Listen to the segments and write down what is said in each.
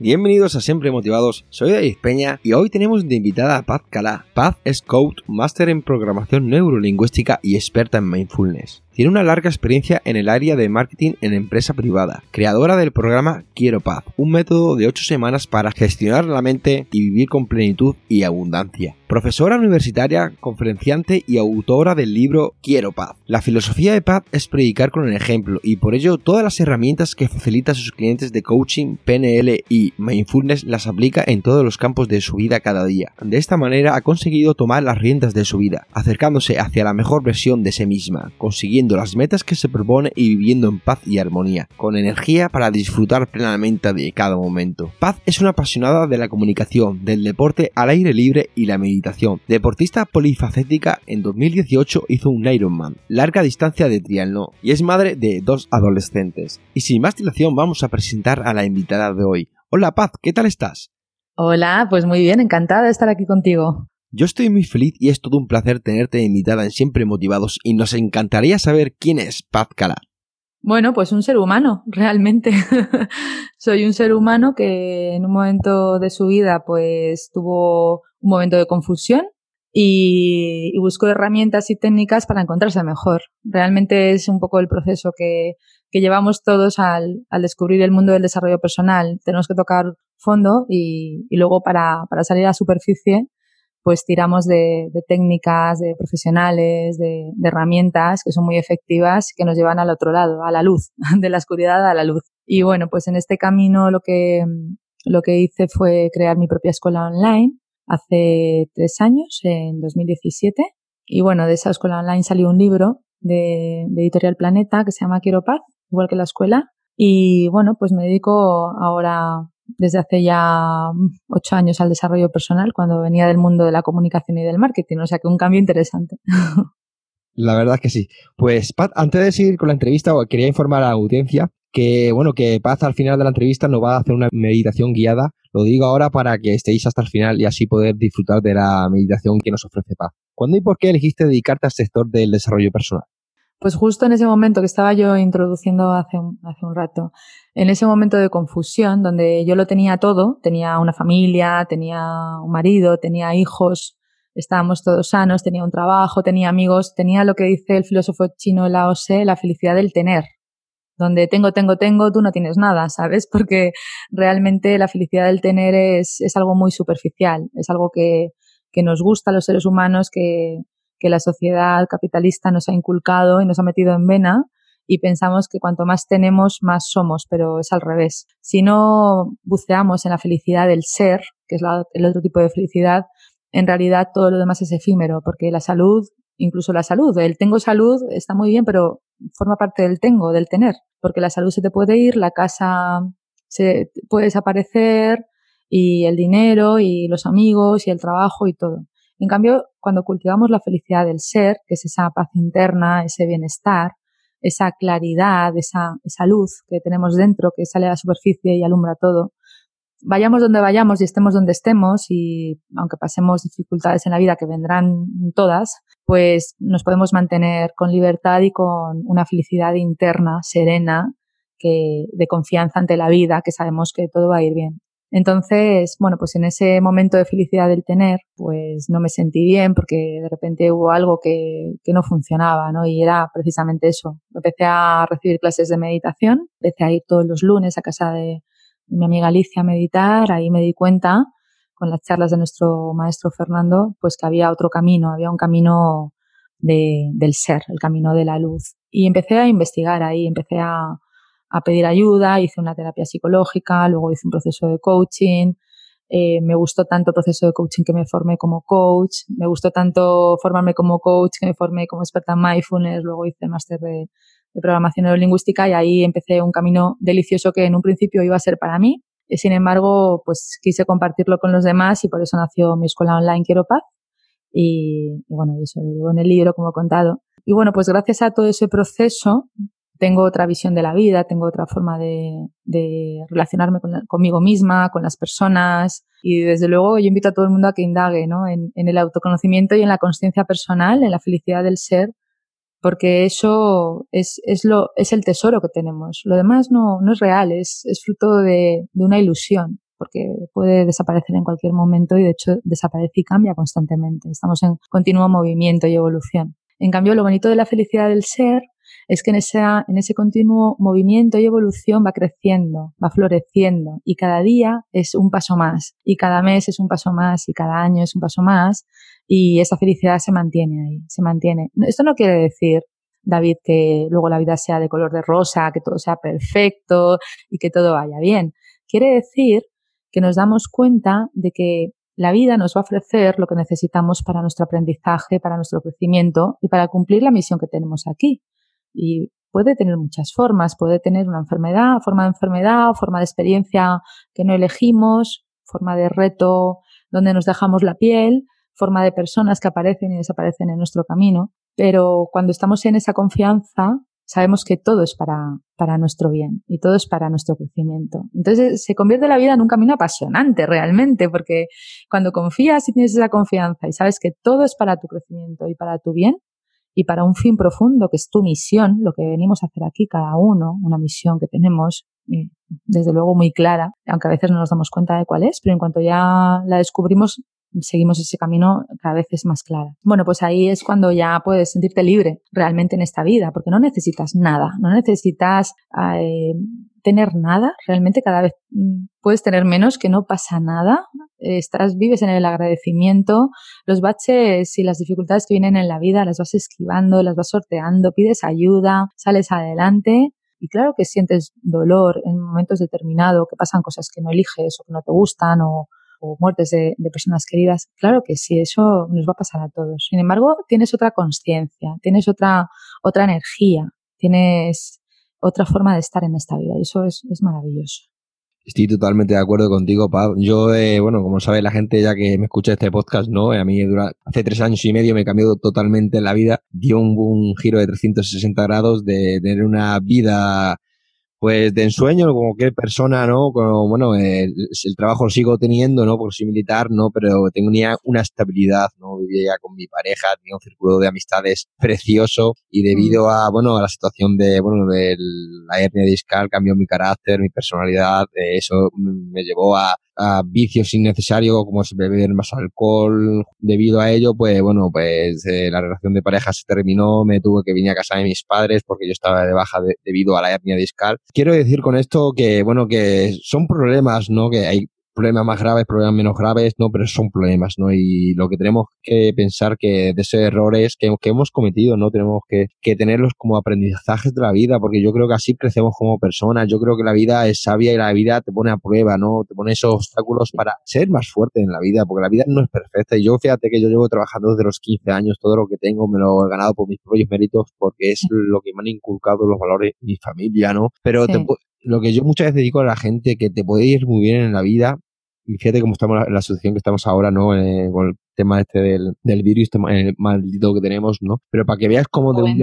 Bienvenidos a Siempre Motivados, soy David Peña y hoy tenemos de invitada a Paz Calá. Paz es coach, máster en programación neurolingüística y experta en mindfulness. Tiene una larga experiencia en el área de marketing en empresa privada, creadora del programa Quiero Paz, un método de 8 semanas para gestionar la mente y vivir con plenitud y abundancia. Profesora universitaria, conferenciante y autora del libro Quiero Paz. La filosofía de Paz es predicar con el ejemplo y por ello todas las herramientas que facilita a sus clientes de coaching, PNL y mindfulness las aplica en todos los campos de su vida cada día. De esta manera ha conseguido tomar las riendas de su vida, acercándose hacia la mejor versión de sí misma, consiguiendo las metas que se propone y viviendo en paz y armonía, con energía para disfrutar plenamente de cada momento. Paz es una apasionada de la comunicación, del deporte al aire libre y la meditación. Deportista polifacética, en 2018 hizo un Ironman, larga distancia de triatlón, y es madre de dos adolescentes. Y sin más dilación vamos a presentar a la invitada de hoy. Hola Paz, ¿qué tal estás? Hola, pues muy bien, encantada de estar aquí contigo. Yo estoy muy feliz y es todo un placer tenerte invitada en Siempre Motivados y nos encantaría saber quién es Paz Cala. Bueno, pues un ser humano, realmente. Soy un ser humano que en un momento de su vida pues tuvo un momento de confusión y, buscó herramientas y técnicas para encontrarse mejor. Realmente es un poco el proceso que, llevamos todos al, descubrir el mundo del desarrollo personal. Tenemos que tocar fondo y, luego para, para salir a la superficie pues tiramos de, técnicas, de profesionales, de, herramientas que son muy efectivas, que nos llevan al otro lado, a la luz, de la oscuridad a la luz. Y bueno, pues en este camino lo que, lo que hice fue crear mi propia escuela online hace tres años, en 2017. Y bueno, de esa escuela online salió un libro de, de Editorial Planeta que se llama Quiero Paz, igual que la escuela. Y bueno, pues me dedico ahora desde hace ya ocho años al desarrollo personal cuando venía del mundo de la comunicación y del marketing, o sea que un cambio interesante. La verdad que sí. Pues Pat, antes de seguir con la entrevista, quería informar a la audiencia que bueno, que Paz al final de la entrevista nos va a hacer una meditación guiada. Lo digo ahora para que estéis hasta el final y así poder disfrutar de la meditación que nos ofrece Paz. ¿Cuándo y por qué elegiste dedicarte al sector del desarrollo personal? Pues justo en ese momento que estaba yo introduciendo hace un, hace un rato, en ese momento de confusión, donde yo lo tenía todo, tenía una familia, tenía un marido, tenía hijos, estábamos todos sanos, tenía un trabajo, tenía amigos, tenía lo que dice el filósofo chino Lao Tse, la felicidad del tener, donde tengo, tengo, tengo, tú no tienes nada, ¿sabes? Porque realmente la felicidad del tener es, es algo muy superficial, es algo que, que nos gusta a los seres humanos, que, que la sociedad capitalista nos ha inculcado y nos ha metido en vena y pensamos que cuanto más tenemos, más somos, pero es al revés. Si no buceamos en la felicidad del ser, que es el otro tipo de felicidad, en realidad todo lo demás es efímero, porque la salud, incluso la salud, el tengo salud está muy bien, pero forma parte del tengo, del tener, porque la salud se te puede ir, la casa se puede desaparecer y el dinero y los amigos y el trabajo y todo. En cambio, cuando cultivamos la felicidad del ser, que es esa paz interna, ese bienestar, esa claridad, esa, esa luz que tenemos dentro, que sale a la superficie y alumbra todo, vayamos donde vayamos y estemos donde estemos y aunque pasemos dificultades en la vida que vendrán todas, pues nos podemos mantener con libertad y con una felicidad interna, serena, que, de confianza ante la vida, que sabemos que todo va a ir bien. Entonces, bueno, pues en ese momento de felicidad del tener, pues no me sentí bien porque de repente hubo algo que, que no funcionaba, ¿no? Y era precisamente eso. Empecé a recibir clases de meditación, empecé a ir todos los lunes a casa de, mi amiga Alicia a meditar, ahí me di cuenta con las charlas de nuestro maestro Fernando, pues que había otro camino, había un camino de, del ser, el camino de la luz. Y empecé a investigar ahí, empecé a, a pedir ayuda, hice una terapia psicológica, luego hice un proceso de coaching. Eh, me gustó tanto el proceso de coaching que me formé como coach, me gustó tanto formarme como coach que me formé como experta en mindfulness, luego hice el máster de, de programación neurolingüística y ahí empecé un camino delicioso que en un principio iba a ser para mí. Y sin embargo, pues quise compartirlo con los demás y por eso nació mi escuela online Quiero Paz. Y, bueno, eso lo digo en el libro, como he contado. Y bueno, pues gracias a todo ese proceso, tengo otra visión de la vida, tengo otra forma de, relacionarme conmigo misma, con las personas y desde luego yo invito a todo el mundo a que indague ¿no? en, el autoconocimiento y en la conciencia personal, en la felicidad del ser, porque eso es, es, lo, es el tesoro que tenemos. Lo demás no, no es real, es, es fruto de, de una ilusión porque puede desaparecer en cualquier momento y de hecho desaparece y cambia constantemente. Estamos en continuo movimiento y evolución. En cambio, lo bonito de la felicidad del ser es que en, en ese continuo movimiento y evolución va creciendo, va floreciendo y cada día es un paso más y cada mes es un paso más y cada año es un paso más y esa felicidad se mantiene ahí, se mantiene. Esto no quiere decir David, que luego la vida sea de color de rosa, que todo sea perfecto y que todo vaya bien. Quiere decir que nos damos cuenta de que la vida nos va a ofrecer lo que necesitamos para nuestro aprendizaje, para nuestro crecimiento y para cumplir la misión que tenemos aquí. Y puede tener muchas formas, puede tener una enfermedad, forma de enfermedad, forma de experiencia que no elegimos, forma de reto donde nos dejamos la piel, forma de personas que aparecen y desaparecen en nuestro camino. Pero cuando estamos en esa confianza, sabemos que todo es para, para nuestro bien y todo es para nuestro crecimiento. Entonces se convierte la vida en un camino apasionante realmente, porque cuando confías y tienes esa confianza y sabes que todo es para tu crecimiento y para tu bien y para un fin profundo que es tu misión, lo que venimos a hacer aquí cada uno, una misión que tenemos eh, desde luego muy clara, aunque a veces no nos damos cuenta de cuál es, pero en cuanto ya la descubrimos seguimos ese camino cada vez es más clara. Bueno, pues ahí es cuando ya puedes sentirte libre realmente en esta vida, porque no necesitas nada, no necesitas eh, tener nada, realmente cada vez mm, puedes tener menos, que no pasa nada, estás, vives en el agradecimiento, los baches y las dificultades que vienen en la vida las vas esquivando, las vas sorteando, pides ayuda, sales adelante y claro que sientes dolor en momentos determinados, que pasan cosas que no eliges o que no te gustan o, muertes de, personas queridas, claro que sí, eso nos va a pasar a todos. Sin embargo, tienes otra conciencia, tienes otra, otra energía, tienes otra forma de estar en esta vida y eso es, maravilloso. Estoy totalmente de acuerdo contigo, Pau. Yo, eh, bueno, como sabe la gente ya que me escucha este podcast, ¿no? A mí dura, hace tres años y medio me cambió totalmente la vida. Dio un, un giro de 360 grados de tener una vida pues de ensueño, como cualquier persona, ¿no? Como, bueno, el, el, trabajo lo sigo teniendo, ¿no? Por soy militar, ¿no? Pero tenía una estabilidad, ¿no? Vivía ya con mi pareja, tenía un círculo de amistades precioso y debido mm. a, bueno, a la situación de, bueno, de la hernia discal cambió mi carácter, mi personalidad, eh, eso me llevó a, a vicios innecesarios como es beber más alcohol. Debido a ello, pues bueno, pues eh, la relación de pareja se terminó, me tuve que venir a casa de mis padres porque yo estaba de baja debido a la hernia discal. Quiero decir con esto que, bueno, que son problemas, ¿no? Que hay problemas más graves, problemas menos graves, no, pero son problemas, ¿no? Y lo que tenemos que pensar que de esos errores que, que hemos cometido, ¿no? Tenemos que, que, tenerlos como aprendizajes de la vida, porque yo creo que así crecemos como personas. Yo creo que la vida es sabia y la vida te pone a prueba, ¿no? Te pone esos obstáculos para ser más fuerte en la vida, porque la vida no es perfecta. Y yo, fíjate que yo llevo trabajando desde los 15 años, todo lo que tengo me lo he ganado por mis propios méritos, porque es lo que me han inculcado los valores de mi familia, ¿no? Pero lo que yo muchas veces digo a la gente que te puede ir muy bien en la vida fíjate cómo estamos en la situación que estamos ahora, ¿no? Eh, con el tema este del, del virus, este el maldito que tenemos, ¿no? Pero para que veas cómo de un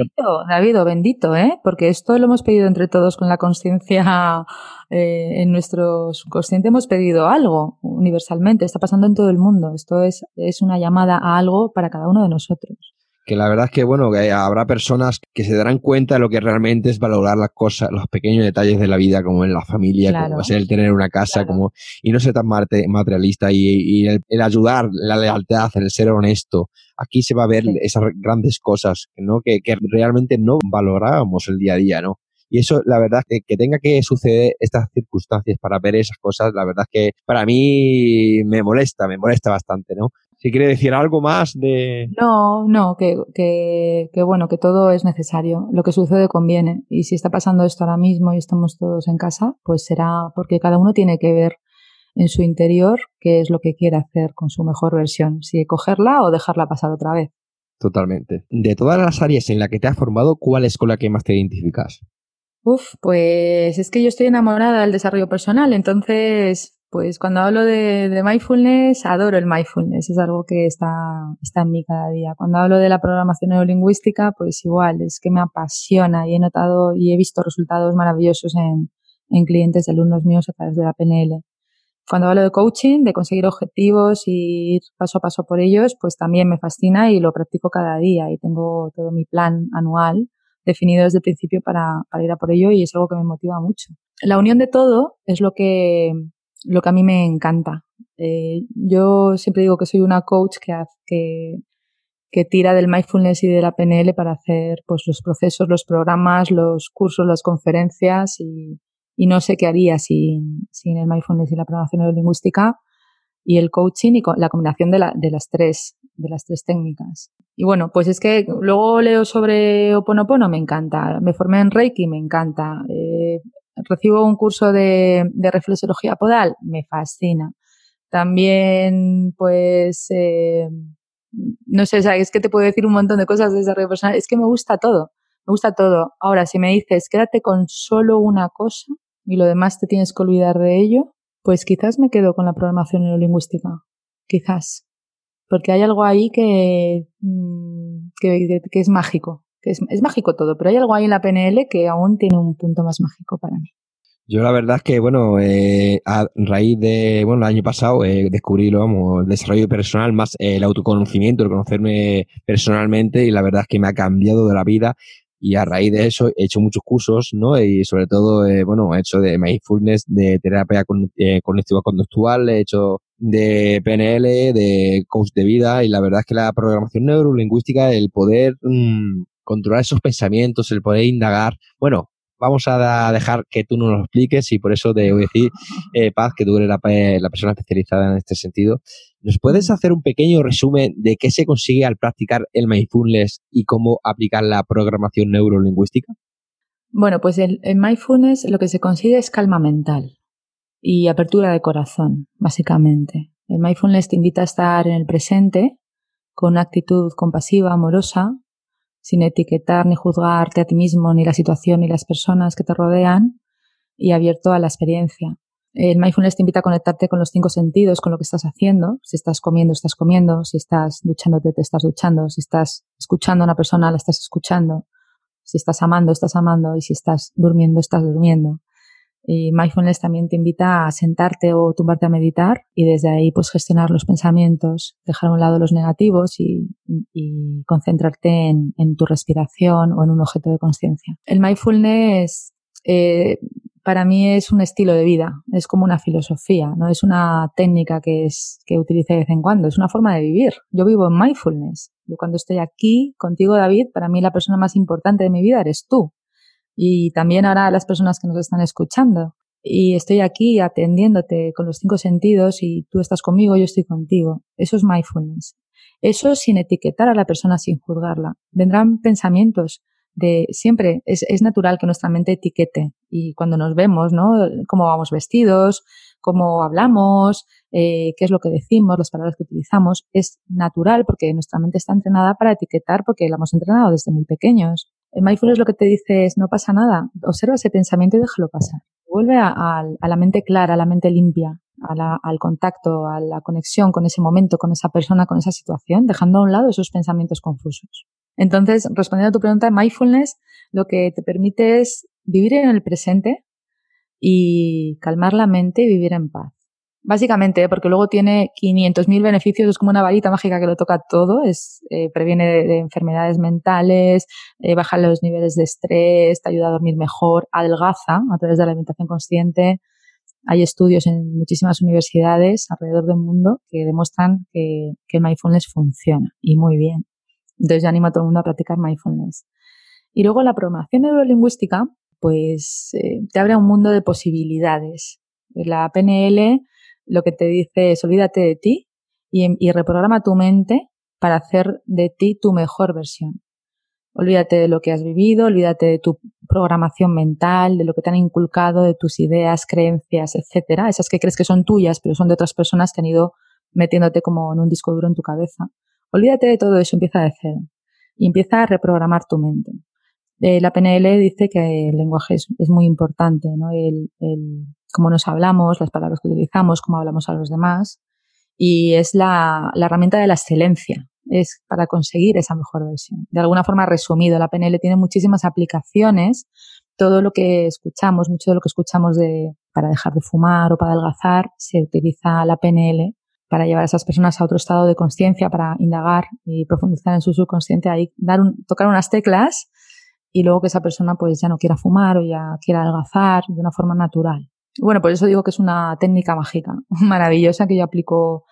David, bendito, ¿eh? Porque esto lo hemos pedido entre todos con la conciencia, eh, en nuestro subconsciente hemos pedido algo universalmente, está pasando en todo el mundo. Esto es, es una llamada a algo para cada uno de nosotros que la verdad es que, bueno, que habrá personas que se darán cuenta de lo que realmente es valorar las cosas, los pequeños detalles de la vida, como en la familia, como es el tener una casa, como, y no ser tan materialista y, el, ayudar, la lealtad, el ser honesto. Aquí se va a ver esas grandes cosas, ¿no? Que, que realmente no valorábamos el día a día, ¿no? Y eso, la verdad, que, que tenga que suceder estas circunstancias para ver esas cosas, la verdad es que para mí me molesta, me molesta bastante, ¿no? Si quiere decir algo más de... No, no, que, que, que, bueno, que todo es necesario. Lo que sucede conviene. Y si está pasando esto ahora mismo y estamos todos en casa, pues será porque cada uno tiene que ver en su interior qué es lo que quiere hacer con su mejor versión. Si cogerla o dejarla pasar otra vez. Totalmente. De todas las áreas en las que te has formado, ¿cuál es con la que más te identificas? Uf, pues es que yo estoy enamorada del desarrollo personal, entonces Pues cuando hablo de, mindfulness, adoro el mindfulness, es algo que está, está en mí cada día. Cuando hablo de la programación neurolingüística, pues igual, es que me apasiona y he notado y he visto resultados maravillosos en, en clientes de alumnos míos a través de la PNL. Cuando hablo de coaching, de conseguir objetivos y ir paso a paso por ellos, pues también me fascina y lo practico cada día y tengo todo mi plan anual definido desde el principio para, para ir a por ello y es algo que me motiva mucho. La unión de todo es lo que, lo que a mí me encanta. Eh, yo siempre digo que soy una coach que, que, tira del mindfulness y de la PNL para hacer pues, los procesos, los programas, los cursos, las conferencias y, no sé qué haría sin, sin el mindfulness y la programación neurolingüística y el coaching y la combinación de, la, de, las tres, de las tres técnicas. Y bueno, pues es que luego leo sobre Oponopono, me encanta. Me formé en Reiki, me encanta. Eh, recibo un curso de, de, reflexología podal, me fascina. También, pues, eh, no sé, es que te puedo decir un montón de cosas de desarrollo personal. Es que me gusta todo, me gusta todo. Ahora, si me dices, quédate con solo una cosa y lo demás te tienes que olvidar de ello, pues quizás me quedo con la programación neurolingüística. Quizás. Porque hay algo ahí que, mm, que, es mágico. Es, es, mágico todo, pero hay algo ahí en la PNL que aún tiene un punto más mágico para mí. Yo la verdad es que, bueno, eh, a raíz de, bueno, el año pasado eh, descubrí, vamos, el desarrollo personal, más el autoconocimiento, el conocerme personalmente y la verdad es que me ha cambiado de la vida y a raíz de eso he hecho muchos cursos, ¿no? Y sobre todo, eh, bueno, he hecho de mindfulness, de terapia eh, cognitiva conductual, he hecho de PNL, de coach de vida y la verdad es que la programación neurolingüística, el poder mm, controlar esos pensamientos, el poder indagar, bueno, vamos a dejar que tú nos lo expliques y por eso te voy a decir, eh, Paz, que tú eres la, la, persona especializada en este sentido. ¿Nos puedes hacer un pequeño resumen de qué se consigue al practicar el mindfulness y cómo aplicar la programación neurolingüística? Bueno, pues el, el mindfulness lo que se consigue es calma mental y apertura de corazón, básicamente. El mindfulness te invita a estar en el presente con una actitud compasiva, amorosa, sin etiquetar ni juzgarte a ti mismo, ni la situación, ni las personas que te rodean, y abierto a la experiencia. El mindfulness te invita a conectarte con los cinco sentidos, con lo que estás haciendo. Si estás comiendo, estás comiendo. Si estás duchándote, te estás duchando. Si estás escuchando a una persona, la estás escuchando. Si estás amando, estás amando. Y si estás durmiendo, estás durmiendo. Y mindfulness también te invita a sentarte o tumbarte a meditar y desde ahí pues gestionar los pensamientos, dejar a un lado los negativos y, concentrarte en, tu respiración o en un objeto de conciencia. El mindfulness eh, para mí es un estilo de vida, es como una filosofía, no es una técnica que, es, que utilice de vez en cuando, es una forma de vivir. Yo vivo en mindfulness. Yo cuando estoy aquí contigo, David, para mí la persona más importante de mi vida eres tú y también ahora a las personas que nos están escuchando. Y estoy aquí atendiéndote con los cinco sentidos y tú estás conmigo, yo estoy contigo. Eso es mindfulness. Eso sin etiquetar a la persona, sin juzgarla. Vendrán pensamientos de siempre, es, es natural que nuestra mente etiquete y cuando nos vemos, ¿no? Cómo vamos vestidos, cómo hablamos, eh, qué es lo que decimos, las palabras que utilizamos, es natural porque nuestra mente está entrenada para etiquetar porque la hemos entrenado desde muy pequeños. El mindfulness lo que te dice es no pasa nada, observa ese pensamiento y déjalo pasar. Vuelve a, la mente clara, a la mente limpia, al contacto, a la conexión con ese momento, con esa persona, con esa situación, dejando a un lado esos pensamientos confusos. Entonces, respondiendo a tu pregunta, mindfulness lo que te permite es vivir en el presente y calmar la mente y vivir en paz. Básicamente, ¿eh? porque luego tiene 500.000 beneficios, es como una varita mágica que lo toca todo, es, eh, previene de, enfermedades mentales, eh, baja los niveles de estrés, te ayuda a dormir mejor, adelgaza a través de la alimentación consciente. Hay estudios en muchísimas universidades alrededor del mundo que demuestran que, que el mindfulness funciona y muy bien. Entonces yo animo a todo el mundo a practicar mindfulness. Y luego la programación neurolingüística, pues te abre un mundo de posibilidades. La PNL lo que te dice es olvídate de ti y, reprograma tu mente para hacer de ti tu mejor versión. Olvídate de lo que has vivido, olvídate de tu programación mental, de lo que te han inculcado, de tus ideas, creencias, etcétera, esas que crees que son tuyas, pero son de otras personas que han ido metiéndote como en un disco duro en tu cabeza. Olvídate de todo eso, empieza de cero y empieza a reprogramar tu mente. Eh, la PNL dice que el lenguaje es, muy importante, ¿no? El, el, cómo nos hablamos, las palabras que utilizamos, cómo hablamos a los demás. Y es la, la herramienta de la excelencia, es para conseguir esa mejor versión. De alguna forma resumido, la PNL tiene muchísimas aplicaciones. Todo lo que escuchamos, mucho de lo que escuchamos de, para dejar de fumar o para adelgazar, se utiliza la PNL para llevar a esas personas a otro estado de conciencia, para indagar y profundizar en su subconsciente, ahí dar tocar unas teclas y luego que esa persona pues ya no quiera fumar o ya quiera adelgazar de una forma natural. Bueno, por eso digo que es una técnica mágica, maravillosa que yo aplico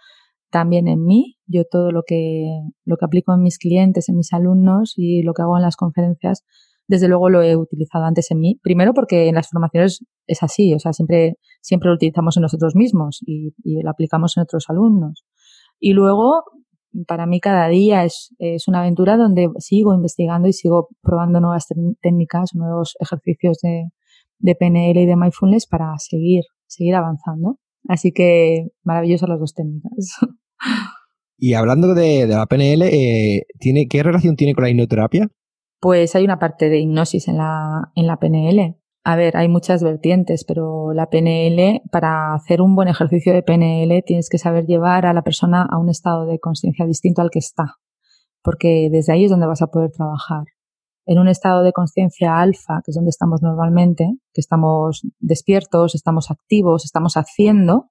también en mí. Yo todo lo que, lo que aplico en mis clientes, en mis alumnos y lo que hago en las conferencias, desde luego lo he utilizado antes en mí. Primero porque en las formaciones es así, o sea, siempre, siempre lo utilizamos en nosotros mismos y, lo aplicamos en otros alumnos. Y luego, para mí cada día es, es una aventura donde sigo investigando y sigo probando nuevas técnicas, nuevos ejercicios de, de PNL y de mindfulness para seguir, seguir avanzando. Así que maravillosas las dos técnicas. Y hablando de, la PNL, eh, ¿tiene, ¿qué relación tiene con la hipnoterapia? Pues hay una parte de hipnosis en la, en la PNL. A ver, hay muchas vertientes, pero la PNL, para hacer un buen ejercicio de PNL, tienes que saber llevar a la persona a un estado de conciencia distinto al que está, porque desde ahí es donde vas a poder trabajar. En un estado de conciencia alfa, que es donde estamos normalmente, que estamos despiertos, estamos activos, estamos haciendo,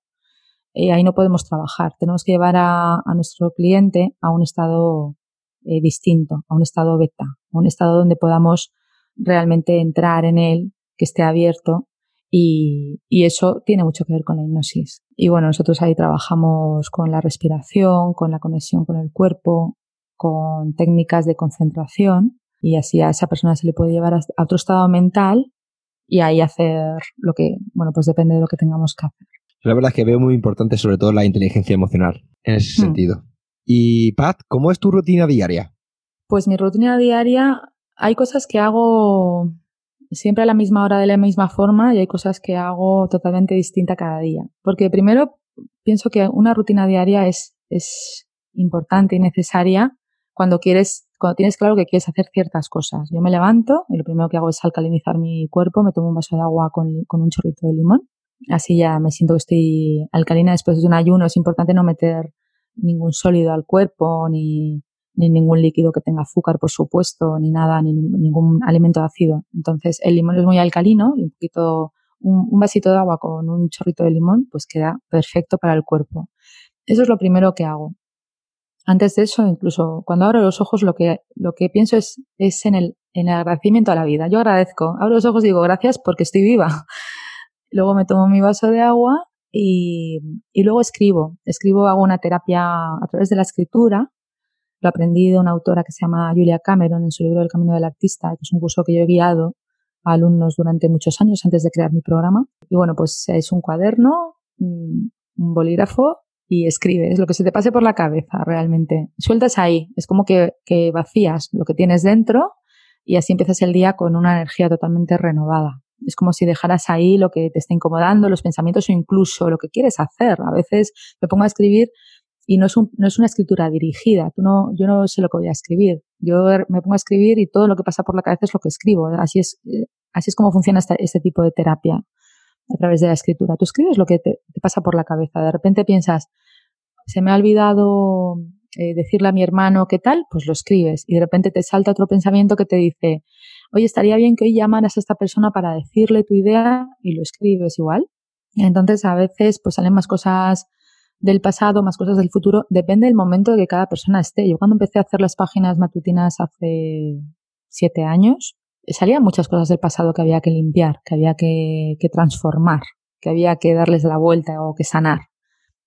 eh, ahí no podemos trabajar. Tenemos que llevar a, nuestro cliente a un estado eh, distinto, a un estado beta, a un estado donde podamos realmente entrar en él, que esté abierto y, y, eso tiene mucho que ver con la hipnosis. Y bueno, nosotros ahí trabajamos con la respiración, con la conexión con el cuerpo, con técnicas de concentración y así a esa persona se le puede llevar a otro estado mental y ahí hacer lo que, bueno, pues depende de lo que tengamos que hacer. La verdad es que veo muy importante sobre todo la inteligencia emocional en ese hmm. sentido. Y Pat, ¿cómo es tu rutina diaria? Pues mi rutina diaria, hay cosas que hago siempre a la misma hora de la misma forma y hay cosas que hago totalmente distinta cada día. Porque primero pienso que una rutina diaria es, es importante y necesaria cuando quieres, cuando tienes claro que quieres hacer ciertas cosas. Yo me levanto y lo primero que hago es alcalinizar mi cuerpo, me tomo un vaso de agua con, con un chorrito de limón. Así ya me siento que estoy alcalina después de un ayuno. Es importante no meter ningún sólido al cuerpo, ni, ni ningún líquido que tenga azúcar, por supuesto, ni nada, ni ningún alimento ácido. Entonces, el limón es muy alcalino y un poquito, un, vasito de agua con un chorrito de limón, pues queda perfecto para el cuerpo. Eso es lo primero que hago. Antes de eso, incluso cuando abro los ojos, lo que, lo que pienso es, es en, el, en el agradecimiento a la vida. Yo agradezco, abro los ojos y digo gracias porque estoy viva. Luego me tomo mi vaso de agua y, y luego escribo. Escribo, hago una terapia a través de la escritura. Lo aprendí de una autora que se llama Julia Cameron en su libro El Camino del Artista, que es un curso que yo he guiado a alumnos durante muchos años antes de crear mi programa. Y bueno, pues es un cuaderno, un bolígrafo y escribes lo que se te pase por la cabeza realmente. Sueltas ahí, es como que, que vacías lo que tienes dentro y así empiezas el día con una energía totalmente renovada. Es como si dejaras ahí lo que te está incomodando, los pensamientos o incluso lo que quieres hacer. A veces me pongo a escribir y no es, un, no es una escritura dirigida. Tú no, yo no sé lo que voy a escribir. Yo me pongo a escribir y todo lo que pasa por la cabeza es lo que escribo. Así es, eh, así es como funciona este, tipo de terapia a través de la escritura. Tú escribes lo que te, pasa por la cabeza. De repente piensas, se me ha olvidado eh, decirle a mi hermano qué tal, pues lo escribes. Y de repente te salta otro pensamiento que te dice, oye, estaría bien que hoy llamaras a esta persona para decirle tu idea y lo escribes igual. Entonces a veces pues salen más cosas del pasado, más cosas del futuro. Depende del momento de que cada persona esté. Yo cuando empecé a hacer las páginas matutinas hace siete años, salían muchas cosas del pasado que había que limpiar, que había que, transformar, que había que darles la vuelta o que sanar.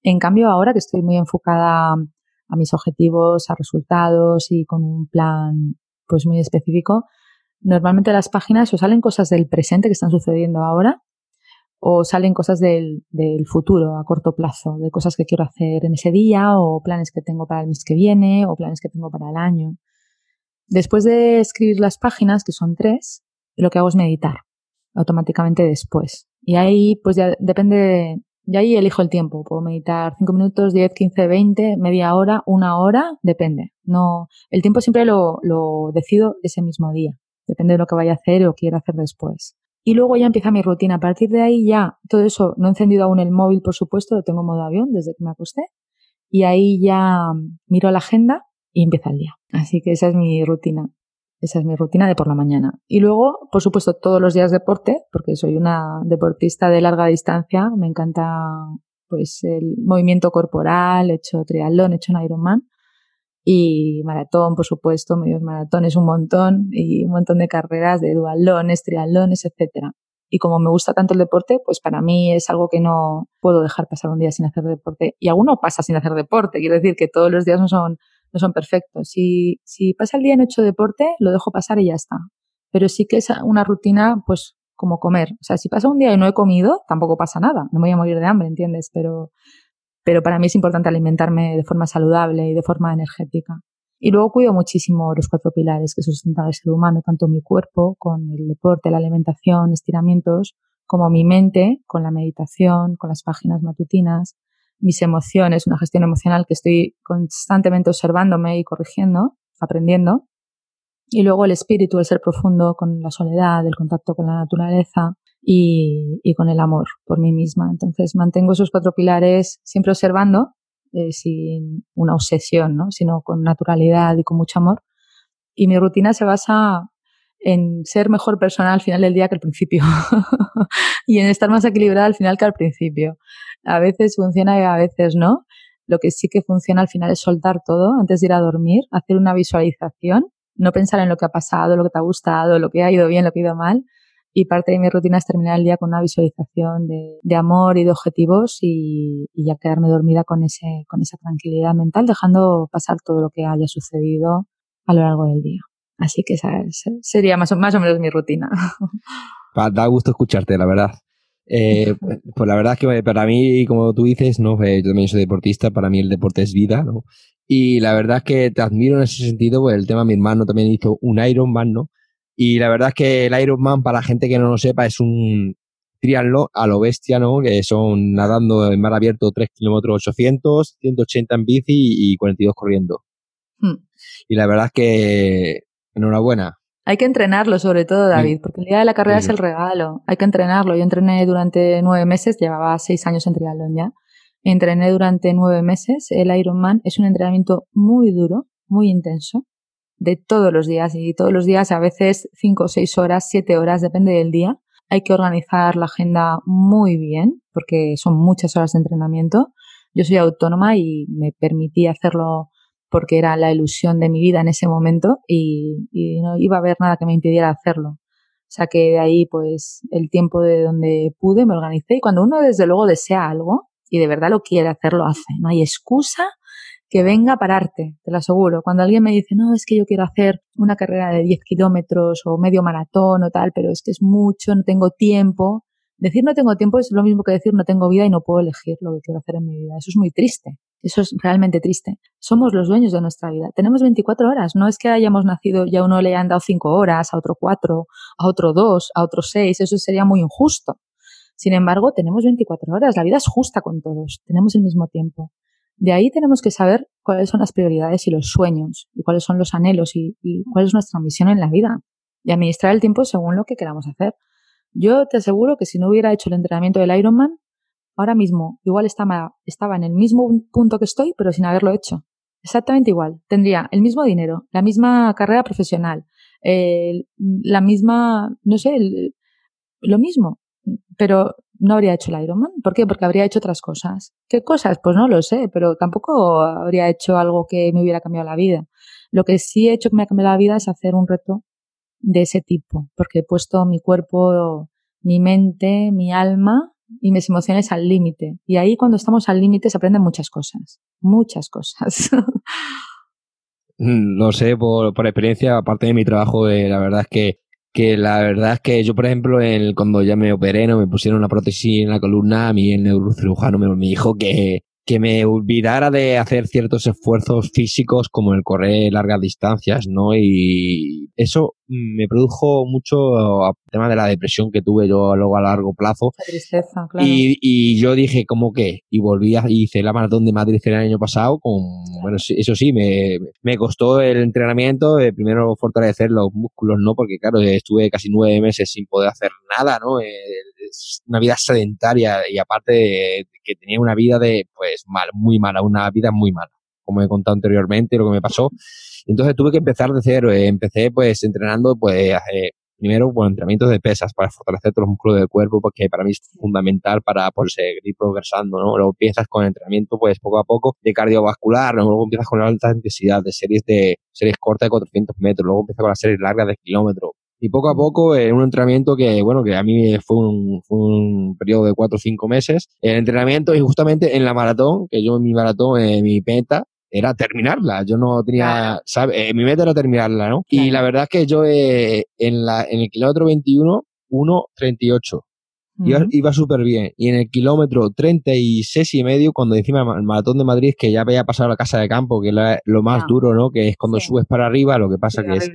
En cambio, ahora que estoy muy enfocada a mis objetivos, a resultados y con un plan pues muy específico, normalmente las páginas o salen cosas del presente que están sucediendo ahora o salen cosas del, futuro a corto plazo, de cosas que quiero hacer en ese día o planes que tengo para el mes que viene o planes que tengo para el año. Después de escribir las páginas, que son tres, lo que hago es meditar automáticamente después. Y ahí, pues ya depende, y ahí elijo el tiempo. Puedo meditar 5 minutos, 10, 15, 20, media hora, una hora, depende. No, el tiempo siempre lo, lo decido ese mismo día. Depende de lo que vaya a hacer o quiera hacer después. Y luego ya empieza mi rutina. A partir de ahí ya, todo eso, no he encendido aún el móvil, por supuesto, lo tengo en modo avión desde que me acosté. Y ahí ya miro la agenda y empieza el día. Así que esa es mi rutina. Esa es mi rutina de por la mañana. Y luego, por supuesto, todos los días deporte, porque soy una deportista de larga distancia. Me encanta pues el movimiento corporal, he hecho triatlón, he hecho un Ironman y maratón, por supuesto, medios maratones un montón y un montón de carreras de dualones, triatlones, etcétera. Y como me gusta tanto el deporte, pues para mí es algo que no puedo dejar pasar un día sin hacer deporte. Y alguno pasa sin hacer deporte, quiero decir que todos los días no son, no son perfectos. Si, si pasa el día en hecho deporte, lo dejo pasar y ya está. Pero sí que es una rutina, pues como comer. O sea, si pasa un día y no he comido, tampoco pasa nada. No me voy a morir de hambre, ¿entiendes? Pero, pero para mí es importante alimentarme de forma saludable y de forma energética. Y luego cuido muchísimo los cuatro pilares que sustentan el ser humano, tanto mi cuerpo, con el deporte, la alimentación, estiramientos, como mi mente, con la meditación, con las páginas matutinas, mis emociones, una gestión emocional que estoy constantemente observándome y corrigiendo, aprendiendo, y luego el espíritu, el ser profundo con la soledad, el contacto con la naturaleza y, y con el amor por mí misma. Entonces mantengo esos cuatro pilares siempre observando, eh, sin una obsesión, ¿no? sino con naturalidad y con mucho amor. Y mi rutina se basa en ser mejor persona al final del día que al principio y en estar más equilibrada al final que al principio. A veces funciona y a veces no. Lo que sí que funciona al final es soltar todo antes de ir a dormir, hacer una visualización no pensar en lo que ha pasado, lo que te ha gustado, lo que ha ido bien, lo que ha ido mal. Y parte de mi rutina es terminar el día con una visualización de, amor y de objetivos y, ya quedarme dormida con, ese, con esa tranquilidad mental, dejando pasar todo lo que haya sucedido a lo largo del día. Así que esa sería más o, más o menos mi rutina. Da gusto escucharte, la verdad. Eh, pues la verdad es que para mí, como tú dices, no, eh, yo también soy deportista, para mí el deporte es vida, ¿no? Y la verdad es que te admiro en ese sentido, pues el tema, mi hermano también hizo un Ironman, ¿no? Y la verdad es que el Ironman, para la gente que no lo sepa, es un triatlón a lo bestia, ¿no? Que son nadando en mar abierto 3 kilómetros 800, 180 en bici y 42 corriendo. Hmm. Y la verdad es que enhorabuena. Hay que entrenarlo sobre todo, David, porque el día de la carrera es el regalo. Hay que entrenarlo. Yo entrené durante nueve meses, llevaba seis años en triatlón ya. Entrené durante nueve meses. El Ironman es un entrenamiento muy duro, muy intenso, de todos los días y todos los días a veces cinco, seis horas, siete horas, depende del día. Hay que organizar la agenda muy bien porque son muchas horas de entrenamiento. Yo soy autónoma y me permití hacerlo porque era la ilusión de mi vida en ese momento y, y, no iba a haber nada que me impidiera hacerlo. O sea que de ahí pues el tiempo de donde pude me organicé y cuando uno desde luego desea algo, y de verdad lo quiere hacer, lo hace. No hay excusa que venga a pararte, te lo aseguro. Cuando alguien me dice, no, es que yo quiero hacer una carrera de 10 kilómetros o medio maratón o tal, pero es que es mucho, no tengo tiempo. Decir no tengo tiempo es lo mismo que decir no tengo vida y no puedo elegir lo que quiero hacer en mi vida. Eso es muy triste. Eso es realmente triste. Somos los dueños de nuestra vida. Tenemos 24 horas. No es que hayamos nacido y a uno le han dado 5 horas, a otro 4, a otro 2, a otro 6. Eso sería muy injusto. Sin embargo, tenemos 24 horas, la vida es justa con todos, tenemos el mismo tiempo. De ahí tenemos que saber cuáles son las prioridades y los sueños, y cuáles son los anhelos y, cuál es nuestra misión en la vida, y administrar el tiempo según lo que queramos hacer. Yo te aseguro que si no hubiera hecho el entrenamiento del Ironman, ahora mismo igual estaba, estaba en el mismo punto que estoy, pero sin haberlo hecho. Exactamente igual. Tendría el mismo dinero, la misma carrera profesional, la misma, no sé, lo mismo, pero no habría hecho el Ironman. ¿Por qué? Porque habría hecho otras cosas. ¿Qué cosas? Pues no lo sé, pero tampoco habría hecho algo que me hubiera cambiado la vida. Lo que sí he hecho que me ha cambiado la vida es hacer un reto de ese tipo, porque he puesto mi cuerpo, mi mente, mi alma y mis emociones al límite. Y ahí cuando estamos al límite se aprenden muchas cosas, muchas cosas. Mm, lo sé por, por experiencia, aparte de mi trabajo, eh, la verdad es que que la verdad es que yo, por ejemplo, el, cuando ya me operé, no me pusieron una prótesis en la columna, a mí el neurocirujano me, me dijo que, que me olvidara de hacer ciertos esfuerzos físicos como el correr largas distancias, ¿no? Y eso me produjo mucho el tema de la depresión que tuve yo luego a largo plazo. La tristeza, claro. Y, y yo dije, ¿cómo qué? Y volví a, hice la maratón de Madrid el año pasado con, bueno, eso sí, me, me costó el entrenamiento, de primero fortalecer los músculos, ¿no? Porque claro, estuve casi nueve meses sin poder hacer nada, ¿no? Eh, una vida sedentaria y aparte que tenía una vida de, pues, mal, muy mala, una vida muy mala, como he contado anteriormente, lo que me pasó. Entonces tuve que empezar de cero. Eh, empecé pues entrenando pues eh, primero con entrenamientos de pesas para fortalecer todos los músculos del cuerpo porque para mí es fundamental para pues, seguir progresando, ¿no? Luego empiezas con entrenamiento pues poco a poco de cardiovascular, luego empiezas con alta intensidad de series de series cortas de 400 metros, luego empiezas con las series largas de kilómetros. Y poco a poco, en un entrenamiento que, bueno, que a mí fue un, fue un periodo de 4 o 5 meses, el entrenamiento y justamente en la maratón, que yo en mi maratón, en mi meta, era terminarla. Yo no tenía, ¿sabes? Eh, mi meta era terminarla, ¿no? Y la verdad es que yo eh, en, la, en el kilómetro 21, 1.38. Iba, iba súper bien. Y en el kilómetro 36 y medio, cuando encima el maratón de Madrid, que ya había pasado la casa de campo, que es lo más ah. duro, ¿no? Que es cuando subes para arriba, lo que pasa que es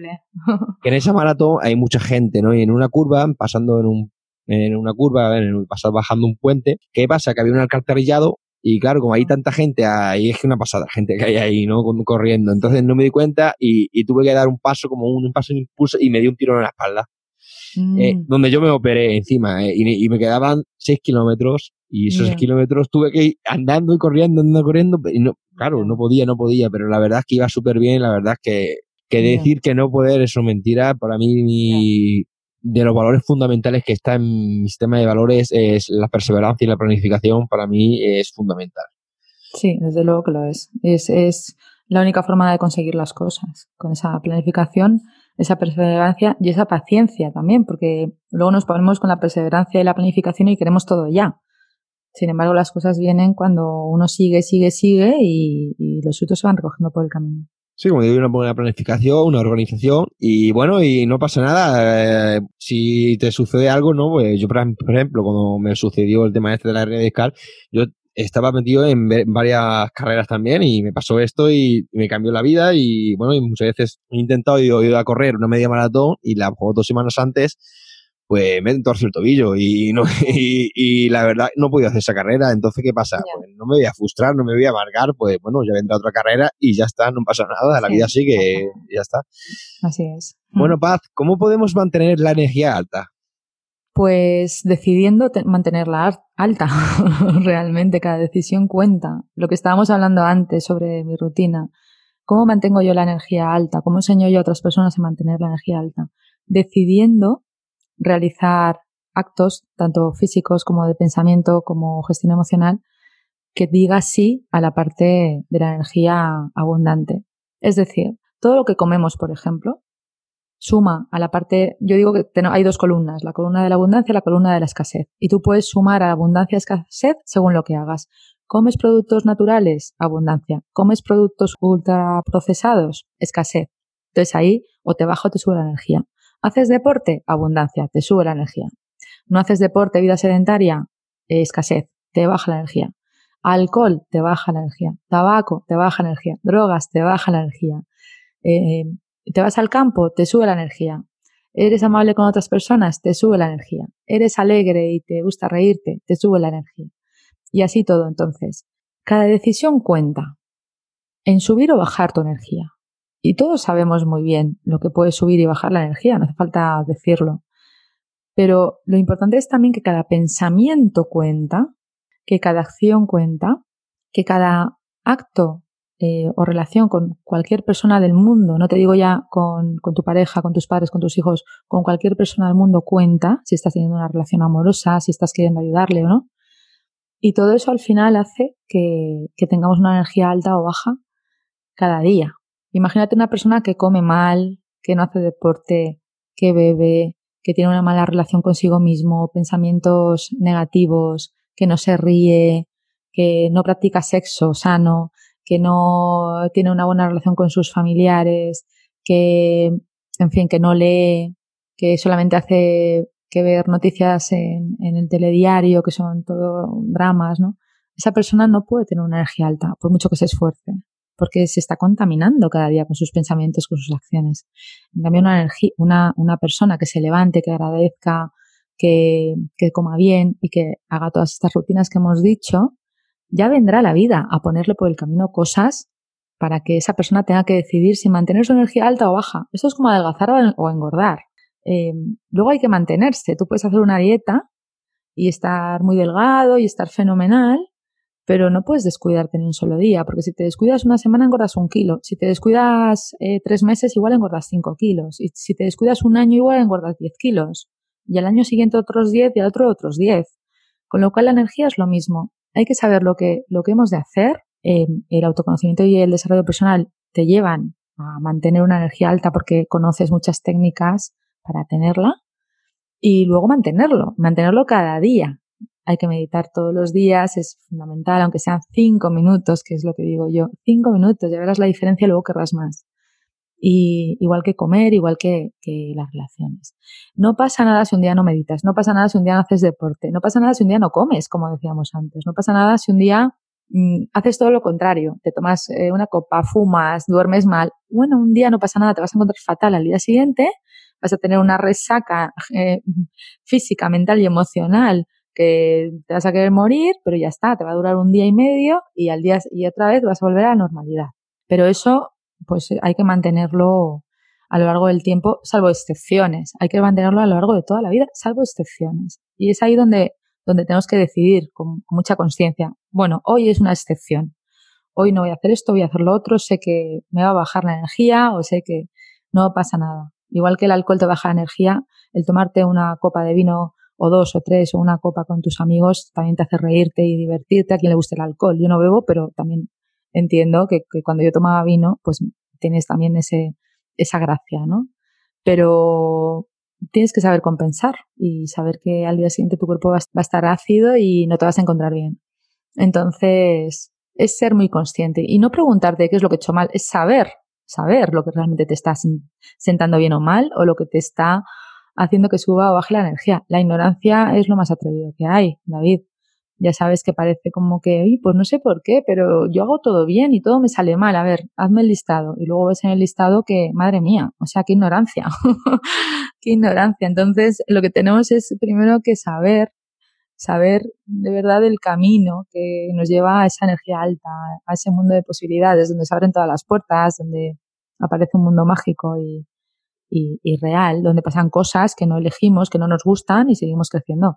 que en esa maratón hay mucha gente, ¿no? Y en una curva, pasando en un en una curva, en, pasando bajando un puente, ¿qué pasa? Que había un alcantarillado y claro, como hay tanta gente, ahí es que una pasada, gente que hay ahí, ¿no? Corriendo. Entonces no me di cuenta y, y tuve que dar un paso, como un, paso de impulso y me di un tiro en la espalda. Eh, mm. donde yo me operé encima eh, y, y, me quedaban 6 kilómetros y esos 6 kilómetros tuve que ir andando y corriendo, andando y corriendo. Y no, claro, no podía, no podía, pero la verdad es que iba súper bien. La verdad es que, que decir que no poder, eso mentira, para mí mi, de los valores fundamentales que está en mi sistema de valores es la perseverancia y la planificación para mí es fundamental. Sí, desde luego que lo es. Es, es la única forma de conseguir las cosas, con esa planificación, esa perseverancia y esa paciencia también, porque luego nos ponemos con la perseverancia y la planificación y queremos todo ya. Sin embargo, las cosas vienen cuando uno sigue, sigue, sigue y, los frutos se van recogiendo por el camino. Sí, como digo, una buena planificación, una organización y bueno, y no pasa nada. Eh, si te sucede algo, ¿no? Pues yo, por ejemplo, cuando me sucedió el tema este de la hernia discal, yo estaba metido en varias carreras también y me pasó esto y me cambió la vida y bueno, y muchas veces he intentado ir a correr una media maratón y la dos semanas antes pues me torcido el tobillo y, no, y, la verdad no podía hacer esa carrera. Entonces, ¿qué pasa? Pues no me voy a frustrar, no me voy a amargar, pues bueno, ya vendrá otra carrera y ya está, no pasa nada, la vida sigue, ya está. Así es. Bueno, Paz, ¿cómo podemos mantener la energía alta? Pues decidiendo mantenerla alta, realmente cada decisión cuenta. Lo que estábamos hablando antes sobre mi rutina, ¿cómo mantengo yo la energía alta? ¿Cómo enseño yo a otras personas a mantener la energía alta? Decidiendo realizar actos, tanto físicos como de pensamiento, como gestión emocional, que diga sí a la parte de la energía abundante. Es decir, todo lo que comemos, por ejemplo, suma a la parte, yo digo que hay dos columnas, la columna de la abundancia y la columna de la escasez. Y tú puedes sumar a abundancia y escasez según lo que hagas. ¿Comes productos naturales? Abundancia. ¿Comes productos ultraprocesados? Escasez. Entonces ahí o te baja o te sube la energía. ¿Haces deporte? Abundancia, te sube la energía. ¿No haces deporte, vida sedentaria? escasez, te baja la energía. Alcohol, te baja la energía. Tabaco, te baja la energía. Drogas, te baja la energía. Eh, te vas al campo, te sube la energía. Eres amable con otras personas, te sube la energía. Eres alegre y te gusta reírte, te sube la energía. Y así todo, entonces. Cada decisión cuenta en subir o bajar tu energía. Y todos sabemos muy bien lo que puede subir y bajar la energía, no hace falta decirlo. Pero lo importante es también que cada pensamiento cuenta, que cada acción cuenta, que cada acto eh, o relación con cualquier persona del mundo, no te digo ya con, con, tu pareja, con tus padres, con tus hijos, con cualquier persona del mundo cuenta, si estás teniendo una relación amorosa, si estás queriendo ayudarle o no. Y todo eso al final hace que, que tengamos una energía alta o baja cada día. Imagínate una persona que come mal, que no hace deporte, que bebe, que tiene una mala relación consigo mismo, pensamientos negativos, que no se ríe, que no practica sexo sano, que no tiene una buena relación con sus familiares, que, en fin, que no lee, que solamente hace que ver noticias en, el telediario, que son todo dramas, ¿no? Esa persona no puede tener una energía alta, por mucho que se esfuerce porque se está contaminando cada día con sus pensamientos, con sus acciones. En cambio, una, energía, una, una persona que se levante, que agradezca, que, que coma bien y que haga todas estas rutinas que hemos dicho, ya vendrá la vida a ponerle por el camino cosas para que esa persona tenga que decidir si mantener su energía alta o baja. Esto es como adelgazar o engordar. Eh, luego hay que mantenerse. Tú puedes hacer una dieta y estar muy delgado y estar fenomenal, pero no puedes descuidarte en un solo día, porque si te descuidas una semana engordas un kilo, si te descuidas eh, tres meses igual engordas cinco kilos, y si te descuidas un año igual engordas diez kilos, y al año siguiente otros diez y al otro otros diez. Con lo cual la energía es lo mismo. Hay que saber lo que, lo que hemos de hacer. Eh, el autoconocimiento y el desarrollo personal te llevan a mantener una energía alta porque conoces muchas técnicas para tenerla y luego mantenerlo, mantenerlo cada día. Hay que meditar todos los días, es fundamental, aunque sean cinco minutos, que es lo que digo yo. Cinco minutos, ya verás la diferencia y luego querrás más. Y igual que comer, igual que, las relaciones. No pasa nada si un día no meditas, no pasa nada si un día no haces deporte, no pasa nada si un día no comes, como decíamos antes, no pasa nada si un día mm, haces todo lo contrario, te tomas eh, una copa, fumas, duermes mal. Bueno, un día no pasa nada, te vas a encontrar fatal al día siguiente vas a tener una resaca eh, física, mental y emocional que te vas a querer morir, pero ya está, te va a durar un día y medio y al día y otra vez vas a volver a la normalidad. Pero eso, pues hay que mantenerlo a lo largo del tiempo, salvo excepciones. Hay que mantenerlo a lo largo de toda la vida, salvo excepciones. Y es ahí donde, donde tenemos que decidir con, mucha conciencia. Bueno, hoy es una excepción. Hoy no voy a hacer esto, voy a hacer lo otro, sé que me va a bajar la energía o sé que no pasa nada. Igual que el alcohol te baja energía, el tomarte una copa de vino o dos o tres o una copa con tus amigos también te hace reírte y divertirte a quien le guste el alcohol. Yo no bebo, pero también entiendo que, cuando yo tomaba vino, pues tienes también ese, esa gracia, ¿no? Pero tienes que saber compensar y saber que al día siguiente tu cuerpo va a estar ácido y no te vas a encontrar bien. Entonces, es ser muy consciente y no preguntarte qué es lo que he hecho mal, es saber saber lo que realmente te está sentando bien o mal o lo que te está haciendo que suba o baje la energía. La ignorancia es lo más atrevido que hay, David. Ya sabes que parece como que, pues no sé por qué, pero yo hago todo bien y todo me sale mal. A ver, hazme el listado. Y luego ves en el listado que, madre mía, o sea, qué ignorancia. qué ignorancia. Entonces, lo que tenemos es primero que saber saber de verdad el camino que nos lleva a esa energía alta, a ese mundo de posibilidades, donde se abren todas las puertas, donde aparece un mundo mágico y, y, real, donde pasan cosas que no elegimos, que no nos gustan y seguimos creciendo.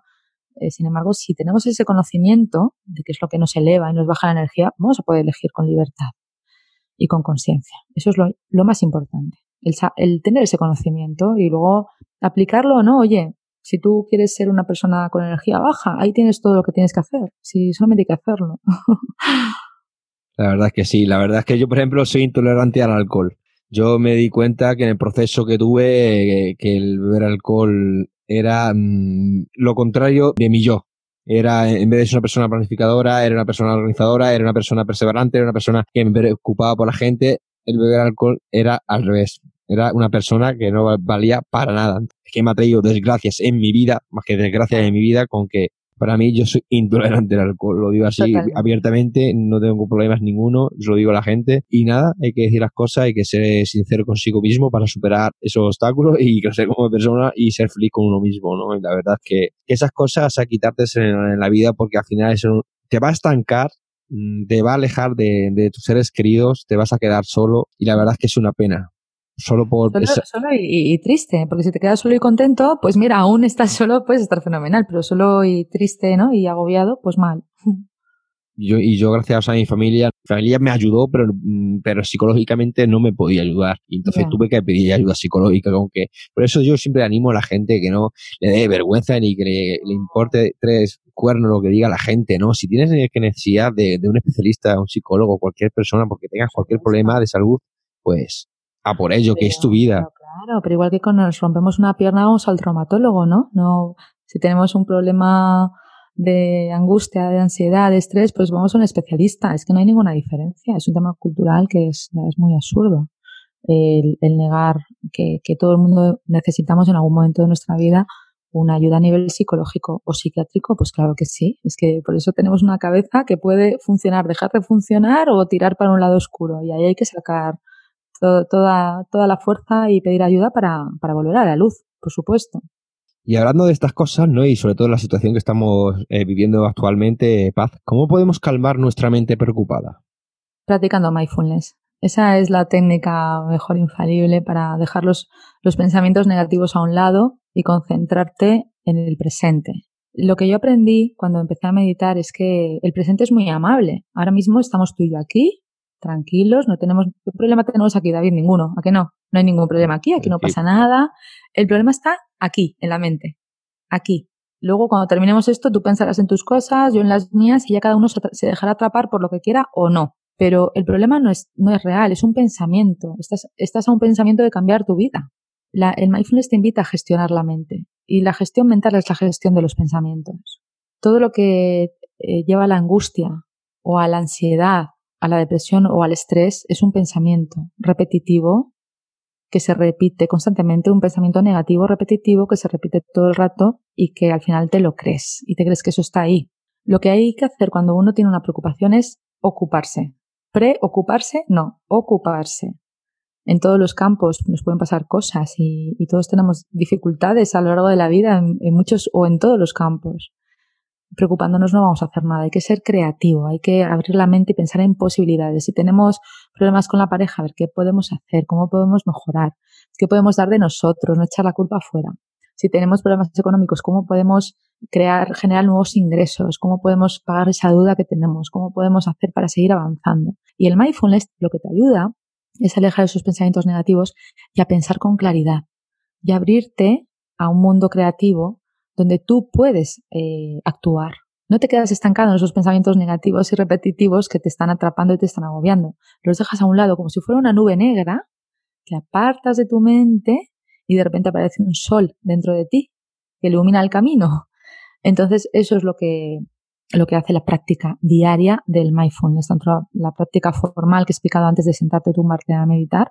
Eh, sin embargo, si tenemos ese conocimiento de qué es lo que nos eleva y nos baja la energía, vamos a poder elegir con libertad y con conciencia. Eso es lo, lo más importante, el, el, tener ese conocimiento y luego aplicarlo o no. Oye, si tú quieres ser una persona con energía baja, ahí tienes todo lo que tienes que hacer. Si solamente hay que hacerlo. La verdad es que sí. La verdad es que yo, por ejemplo, soy intolerante al alcohol. Yo me di cuenta que en el proceso que tuve, eh, que el beber alcohol era mm, lo contrario de mi yo. Era, en vez de ser una persona planificadora, era una persona organizadora, era una persona perseverante, era una persona que me preocupaba por la gente. El beber alcohol era al revés. Era una persona que no valía para nada. Es que me ha traído desgracias en mi vida, más que desgracias en mi vida, con que para mí yo soy intolerante al alcohol. Lo digo así abiertamente, no tengo problemas ninguno, lo digo a la gente. Y nada, hay que decir las cosas, hay que ser sincero consigo mismo para superar esos obstáculos y crecer como persona y ser feliz con uno mismo, ¿no? Y la verdad es que esas cosas a quitarte en, la vida porque al final eso te va a estancar mm, te va a alejar de, de, tus seres queridos, te vas a quedar solo y la verdad es que es una pena solo por... Solo, y, triste, porque si te quedas solo y contento, pues mira, aún estás solo, puedes estar fenomenal, pero solo y triste, ¿no? Y agobiado, pues mal. Yo, y yo, gracias a mi familia, mi familia me ayudó, pero, mm, pero psicológicamente no me podía ayudar. Y entonces tuve que pedir ayuda psicológica, como que, por eso yo siempre animo a la gente que no le dé vergüenza ni que le, importe tres cuernos lo que diga la gente, ¿no? Si tienes que necesidad de, de un especialista, un psicólogo, cualquier persona, porque tengas cualquier problema de salud, pues a por ello, que es tu vida. claro, pero igual que cuando nos rompemos una pierna vamos al traumatólogo, ¿no? No, si tenemos un problema de angustia, de ansiedad, de estrés, pues vamos a un especialista. Es que no hay ninguna diferencia. Es un tema cultural que es, es muy absurdo. El, negar que, que, todo el mundo necesitamos en algún momento de nuestra vida una ayuda a nivel psicológico o psiquiátrico, pues claro que sí. Es que por eso tenemos una cabeza que puede funcionar, dejar de funcionar o tirar para un lado oscuro. Y ahí hay que sacar toda, toda la fuerza y pedir ayuda para, para volver a la luz, por supuesto. Y hablando de estas cosas, ¿no? Y sobre todo la situación que estamos eh, viviendo actualmente, Paz, ¿cómo podemos calmar nuestra mente preocupada? Practicando mindfulness. Esa es la técnica mejor infalible para dejar los, los pensamientos negativos a un lado y concentrarte en el presente. Lo que yo aprendí cuando empecé a meditar es que el presente es muy amable. Ahora mismo estamos tú y yo aquí, tranquilos, no tenemos, ¿qué problema tenemos aquí, David? Ninguno, ¿a qué no? No hay ningún problema aquí, aquí no pasa nada. El problema está aquí, en la mente, aquí. Luego, cuando terminemos esto, tú pensarás en tus cosas, yo en las mías, y ya cada uno se dejará atrapar por lo que quiera o no. Pero el problema no es, no es real, es un pensamiento. Estás, estás a un pensamiento de cambiar tu vida. La, el mindfulness te invita a gestionar la mente y la gestión mental es la gestión de los pensamientos. Todo lo que eh, lleva a la angustia o a la ansiedad, a la depresión o al estrés es un pensamiento repetitivo que se repite constantemente, un pensamiento negativo repetitivo que se repite todo el rato y que al final te lo crees y te crees que eso está ahí. Lo que hay que hacer cuando uno tiene una preocupación es ocuparse. Preocuparse, no, ocuparse en todos los campos nos pueden pasar cosas y, todos tenemos dificultades a lo largo de la vida en, muchos o en todos los campos. Preocupándonos no vamos a hacer nada, hay que ser creativo, hay que abrir la mente y pensar en posibilidades. Si tenemos problemas con la pareja, a ver qué podemos hacer, cómo podemos mejorar, qué podemos dar de nosotros, no echar la culpa afuera. Si tenemos problemas económicos, cómo podemos crear, generar nuevos ingresos, cómo podemos pagar esa duda que tenemos, cómo podemos hacer para seguir avanzando. Y el mindfulness lo que te ayuda es alejar esos pensamientos negativos y a pensar con claridad y abrirte a un mundo creativo donde tú puedes eh, actuar. No te quedas estancado en esos pensamientos negativos y repetitivos que te están atrapando y te están agobiando. Los dejas a un lado como si fuera una nube negra que apartas de tu mente y de repente aparece un sol dentro de ti que ilumina el camino. Entonces, eso es lo que, lo que hace la práctica diaria del mindfulness, tanto la, práctica formal que he explicado antes de sentarte tumbarte a meditar,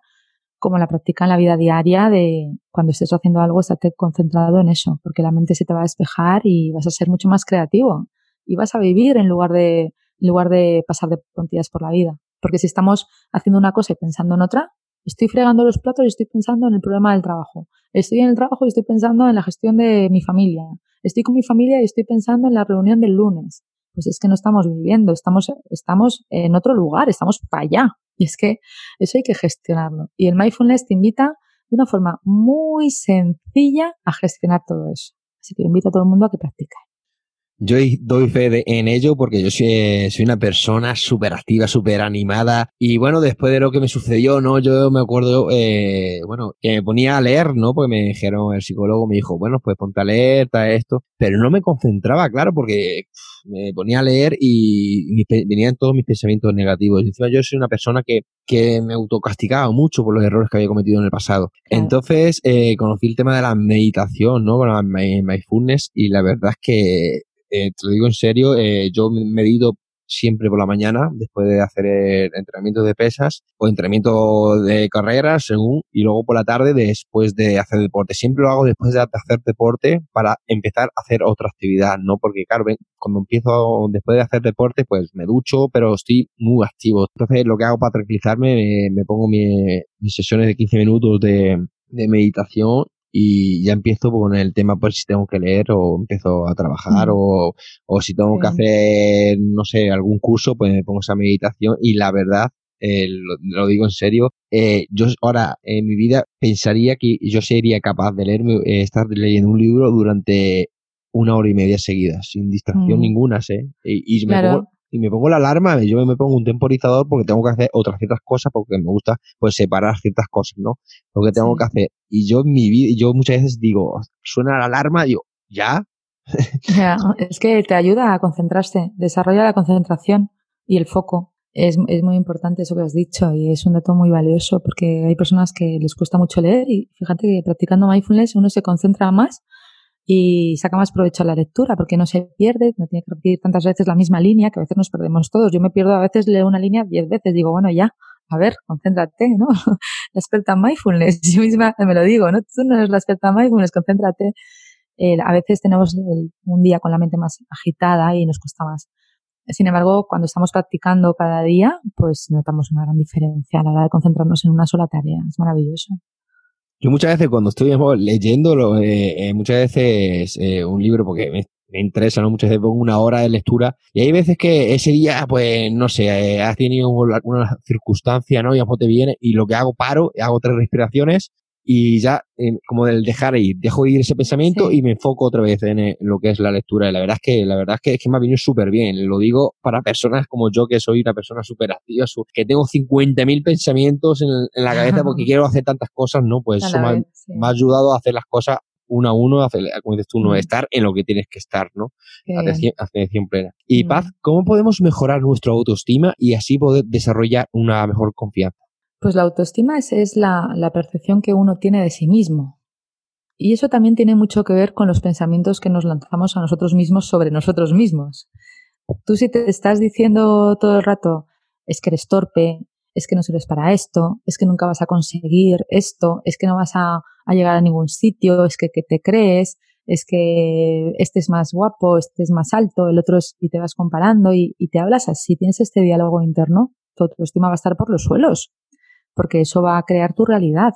como la práctica en la vida diaria de cuando estés haciendo algo, estate concentrado en eso, porque la mente se te va a despejar y vas a ser mucho más creativo y vas a vivir en lugar de, en lugar de pasar de puntillas por la vida. Porque si estamos haciendo una cosa y pensando en otra, estoy fregando los platos y estoy pensando en el problema del trabajo. Estoy en el trabajo y estoy pensando en la gestión de mi familia. Estoy con mi familia y estoy pensando en la reunión del lunes pues es que no estamos viviendo, estamos, estamos en otro lugar, estamos para allá. Y es que eso hay que gestionarlo. Y el mindfulness te invita de una forma muy sencilla a gestionar todo eso. Así que invito a todo el mundo a que practique. Yo doy fe en ello porque yo soy, soy una persona súper activa, súper animada. Y bueno, después de lo que me sucedió, ¿no? Yo me acuerdo, eh, bueno, que me ponía a leer, ¿no? Porque me dijeron, el psicólogo me dijo, bueno, pues ponte a leer, está esto. Pero no me concentraba, claro, porque me ponía a leer y venían todos mis pensamientos negativos. Y encima yo soy una persona que, que me autocastigaba mucho por los errores que había cometido en el pasado. Entonces, eh, conocí el tema de la meditación, ¿no? Con la mindfulness y la verdad es que eh, te lo digo en serio, eh, yo medito siempre por la mañana, después de hacer entrenamiento de pesas o entrenamiento de carreras, según, y luego por la tarde después de hacer deporte. Siempre lo hago después de hacer deporte para empezar a hacer otra actividad, ¿no? Porque, claro, cuando empiezo después de hacer deporte, pues me ducho, pero estoy muy activo. Entonces, lo que hago para tranquilizarme, me, pongo mis sesiones de 15 minutos de meditación y ya empiezo con el tema pues si tengo que leer o empiezo a trabajar o, o, si tengo que hacer, no sé, algún curso, pues me pongo esa meditación y la verdad, eh, lo, digo en serio, eh, yo ahora en mi vida pensaría que yo sería capaz de leerme, eh, estar leyendo un libro durante una hora y media seguida, sin distracción mm. ninguna. Y, y me pongo, y me pongo la alarma, yo me pongo un temporizador porque tengo que hacer otras ciertas cosas porque me gusta pues separar ciertas cosas, ¿no? Lo que tengo que hacer. Y yo en mi vida, yo muchas veces digo, suena la alarma, digo, ¿ya? ya, es que te ayuda a concentrarse, desarrolla la concentración y el foco. Es, es muy importante eso que has dicho y es un dato muy valioso porque hay personas que les cuesta mucho leer y fíjate que practicando mindfulness uno se concentra más y saca más provecho a la lectura porque no se pierde, no tiene que repetir tantas veces la misma línea, que a veces nos perdemos todos. Yo me pierdo a veces, leo una línea diez veces, digo, bueno, ya, a ver, concéntrate, ¿no? La experta mindfulness, yo misma me lo digo, ¿no? Tú no eres la experta mindfulness, concéntrate. eh, a veces tenemos un día con la mente más agitada y nos cuesta más. Sin embargo, cuando estamos practicando cada día, pues notamos una gran diferencia a la hora de concentrarnos en una sola tarea. Es maravilloso. Yo muchas veces cuando estoy leyendo, eh, eh, muchas veces eh, un libro, porque me, interesa, ¿no? Muchas veces pongo una hora de lectura y hay veces que ese día, pues, no sé, has tenido alguna circunstancia, ¿no? Y a te viene y lo que hago, paro, hago tres respiraciones y ya eh, como del dejar ir, dejo ir ese pensamiento y me enfoco otra vez en, eh, lo que es la lectura. Y la verdad es que, la verdad es que, es que me ha venido súper bien. Lo digo para personas como yo, que soy una persona súper activa, que tengo 50.000 pensamientos en, la cabeza porque quiero hacer tantas cosas, ¿no? Pues eso me, ha, ayudado a hacer las cosas uno a uno, a hacer, como dices tú, no, mm. estar en lo que tienes que estar, ¿no? Atención, atención, plena. Y mm. Paz, ¿cómo podemos mejorar nuestra autoestima y así poder desarrollar una mejor confianza? Pues la autoestima es, la, percepción que uno tiene de sí mismo. Y eso también tiene mucho que ver con los pensamientos que nos lanzamos a nosotros mismos sobre nosotros mismos. Tú si te estás diciendo todo el rato, es que eres torpe, es que no sirves para esto, es que nunca vas a conseguir esto, es que no vas a, llegar a ningún sitio, es que, te crees, es que este es más guapo, este es más alto, el otro es, y te vas comparando y, y te hablas así, tienes este diálogo interno, tu autoestima va a estar por los suelos porque eso va a crear tu realidad.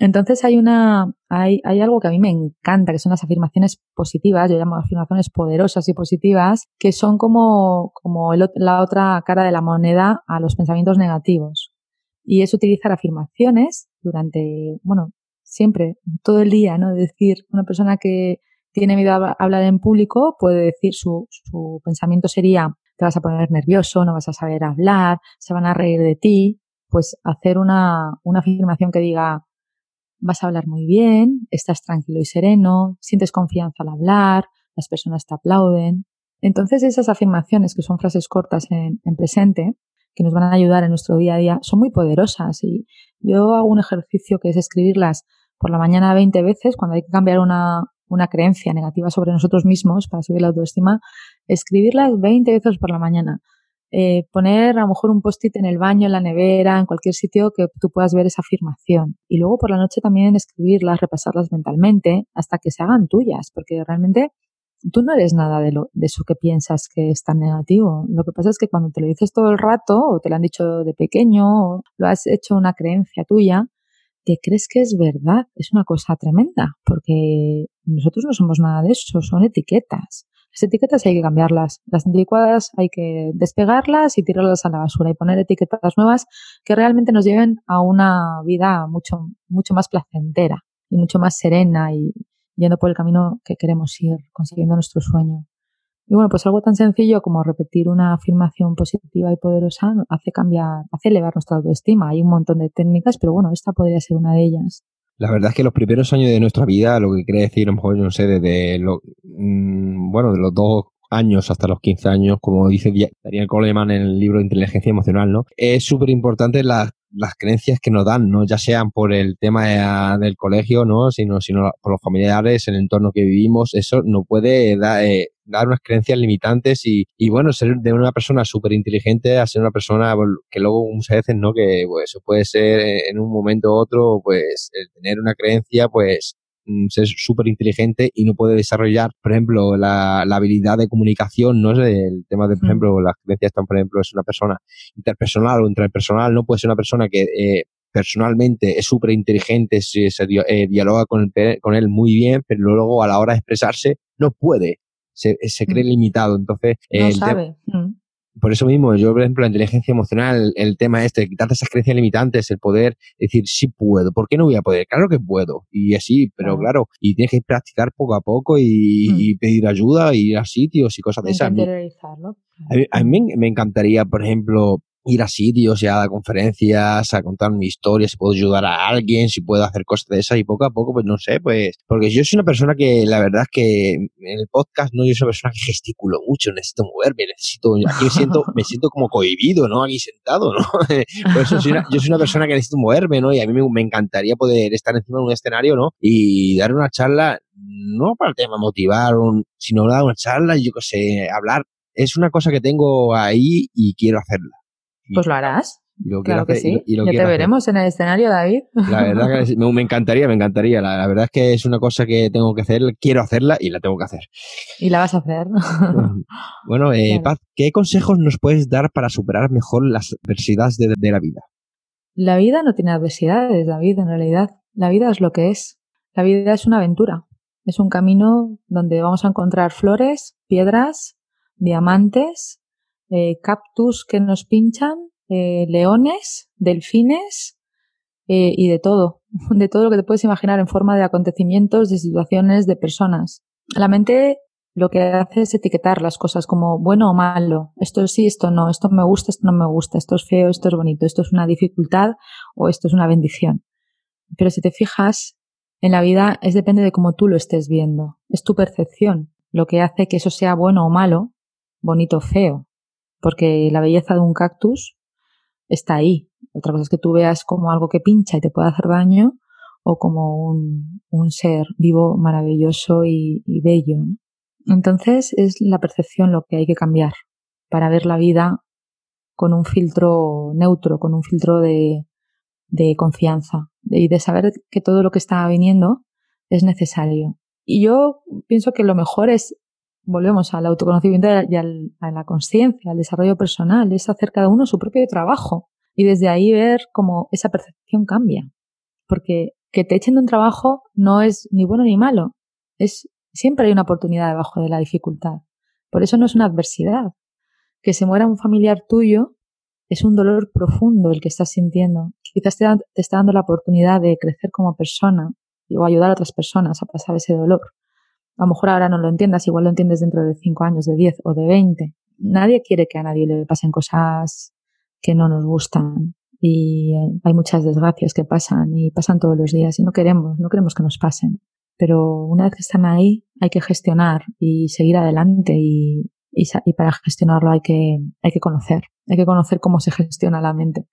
Entonces hay una, hay, hay algo que a mí me encanta, que son las afirmaciones positivas, yo llamo afirmaciones poderosas y positivas, que son como, como la otra cara de la moneda a los pensamientos negativos. Y es utilizar afirmaciones durante, bueno, siempre, todo el día, ¿no? Decir, una persona que tiene miedo a hablar en público puede decir su, su pensamiento sería, te vas a poner nervioso, no vas a saber hablar, se van a reír de ti, pues hacer una, una afirmación que diga, vas a hablar muy bien, estás tranquilo y sereno, sientes confianza al hablar, las personas te aplauden. Entonces esas afirmaciones, que son frases cortas en, en, presente, que nos van a ayudar en nuestro día a día, son muy poderosas. Y yo hago un ejercicio que es escribirlas por la mañana 20 veces, cuando hay que cambiar una, una creencia negativa sobre nosotros mismos para subir la autoestima, escribirlas 20 veces por la mañana. Eh, poner a lo mejor un post-it en el baño, en la nevera, en cualquier sitio que tú puedas ver esa afirmación. Y luego por la noche también escribirlas, repasarlas mentalmente hasta que se hagan tuyas, porque realmente tú no eres nada de, lo, de eso que piensas que es tan negativo. Lo que pasa es que cuando te lo dices todo el rato, o te lo han dicho de pequeño, o lo has hecho una creencia tuya, te crees que es verdad. Es una cosa tremenda, porque nosotros no somos nada de eso, son etiquetas. Las etiquetas hay que cambiarlas. Las anticuadas hay que despegarlas y tirarlas a la basura y poner etiquetas nuevas que realmente nos lleven a una vida mucho, mucho más placentera y mucho más serena y yendo por el camino que queremos ir, consiguiendo nuestro sueño. Y bueno, pues algo tan sencillo como repetir una afirmación positiva y poderosa hace cambiar, hace elevar nuestra autoestima. Hay un montón de técnicas, pero bueno, esta podría ser una de ellas. La verdad es que los primeros años de nuestra vida, lo que quiere decir, a lo mejor, no sé, desde lo, mm, bueno, de los dos años hasta los 15 años, como dice Daniel Coleman en el libro Inteligencia Emocional, ¿no? Es súper importante las creencias que nos dan, ¿no? Ya sean por el tema del colegio, ¿no? Sino, sino por los familiares, el entorno que vivimos, eso no puede dar, eh, dar unas creencias limitantes y, y bueno, ser de una persona súper inteligente a ser una persona que luego muchas veces, ¿no? Que pues puede ser en un momento u otro, pues el tener una creencia, pues mm, ser súper inteligente y no puede desarrollar, por ejemplo, la, la habilidad de comunicación, ¿no? Es el tema de, por ejemplo, las creencias están, por ejemplo, es una persona interpersonal o intrapersonal, no puede ser una persona que eh, personalmente es súper inteligente, se, se eh, dialoga con, con él muy bien, pero luego a la hora de expresarse no puede se, se cree mm. limitado. Entonces, no sabe. Mm. Por eso mismo, yo, por ejemplo, la inteligencia emocional, el tema este, quitarte esas creencias limitantes, el poder decir, sí puedo, ¿por qué no voy a poder? Claro que puedo, y así, pero claro, y tienes que practicar poco a poco y, mm. pedir ayuda, y ir a sitios y cosas de esas. A mí, a mí me encantaría, por ejemplo, ir a sitios y a dar conferencias, a contar mi historia, si puedo ayudar a alguien, si puedo hacer cosas de esas y poco a poco, pues no sé, pues, porque yo soy una persona que la verdad es que en el podcast no yo soy una persona que gesticulo mucho, necesito moverme, necesito, aquí me siento, me siento como cohibido, ¿no? Aquí sentado, ¿no? Por eso soy una, yo soy una persona que necesito moverme, ¿no? Y a mí me, encantaría poder estar encima de un escenario, ¿no? Y dar una charla, no para el tema motivar, sino dar una charla, yo qué sé, hablar. Es una cosa que tengo ahí y quiero hacerla. Pues lo harás. Y lo claro que sí. Y, ya te veremos en el escenario, David. La verdad que me, encantaría, me encantaría. La, verdad es que es una cosa que tengo que hacer, quiero hacerla y la tengo que hacer. Y la vas a hacer. bueno, eh, Paz, ¿qué consejos nos puedes dar para superar mejor las adversidades de la vida? La vida no tiene adversidades, David, en realidad. La vida es lo que es. La vida es una aventura. Es un camino donde vamos a encontrar flores, piedras, diamantes, eh, cactus que nos pinchan, eh, leones, delfines eh, y de todo. De todo lo que te puedes imaginar en forma de acontecimientos, de situaciones, de personas. La mente lo que hace es etiquetar las cosas como bueno o malo. Esto sí, esto no, esto me gusta, esto no me gusta, esto es feo, esto es bonito, esto es una dificultad o esto es una bendición. Pero si te fijas, en la vida es depende de cómo tú lo estés viendo. Es tu percepción lo que hace que eso sea bueno o malo, bonito o feo. Porque la belleza de un cactus está ahí. Otra cosa es que tú veas como algo que pincha y te puede hacer daño o como un, ser vivo maravilloso y, bello. Entonces es la percepción lo que hay que cambiar para ver la vida con un filtro neutro, con un filtro de, de confianza y de saber que todo lo que está viniendo es necesario. Y yo pienso que lo mejor es, volvemos al autoconocimiento y a la conciencia, al desarrollo personal, es hacer cada uno su propio trabajo y desde ahí ver cómo esa percepción cambia. Porque que te echen de un trabajo no es ni bueno ni malo, es Siempre hay una oportunidad debajo de la dificultad. Por eso no es una adversidad. Que se muera un familiar tuyo es un dolor profundo el que estás sintiendo. Quizás te, está dando la oportunidad de crecer como persona o ayudar a otras personas a pasar ese dolor. A lo mejor ahora no lo entiendas, igual lo entiendes dentro de 5 años, de 10 o de 20. Nadie quiere que a nadie le pasen cosas que no nos gustan y eh, hay muchas desgracias que pasan y pasan todos los días y no queremos, no queremos que nos pasen pero una vez que están ahí hay que gestionar y seguir adelante y, y, para gestionarlo hay que, hay que conocer, hay que conocer cómo se gestiona la mente.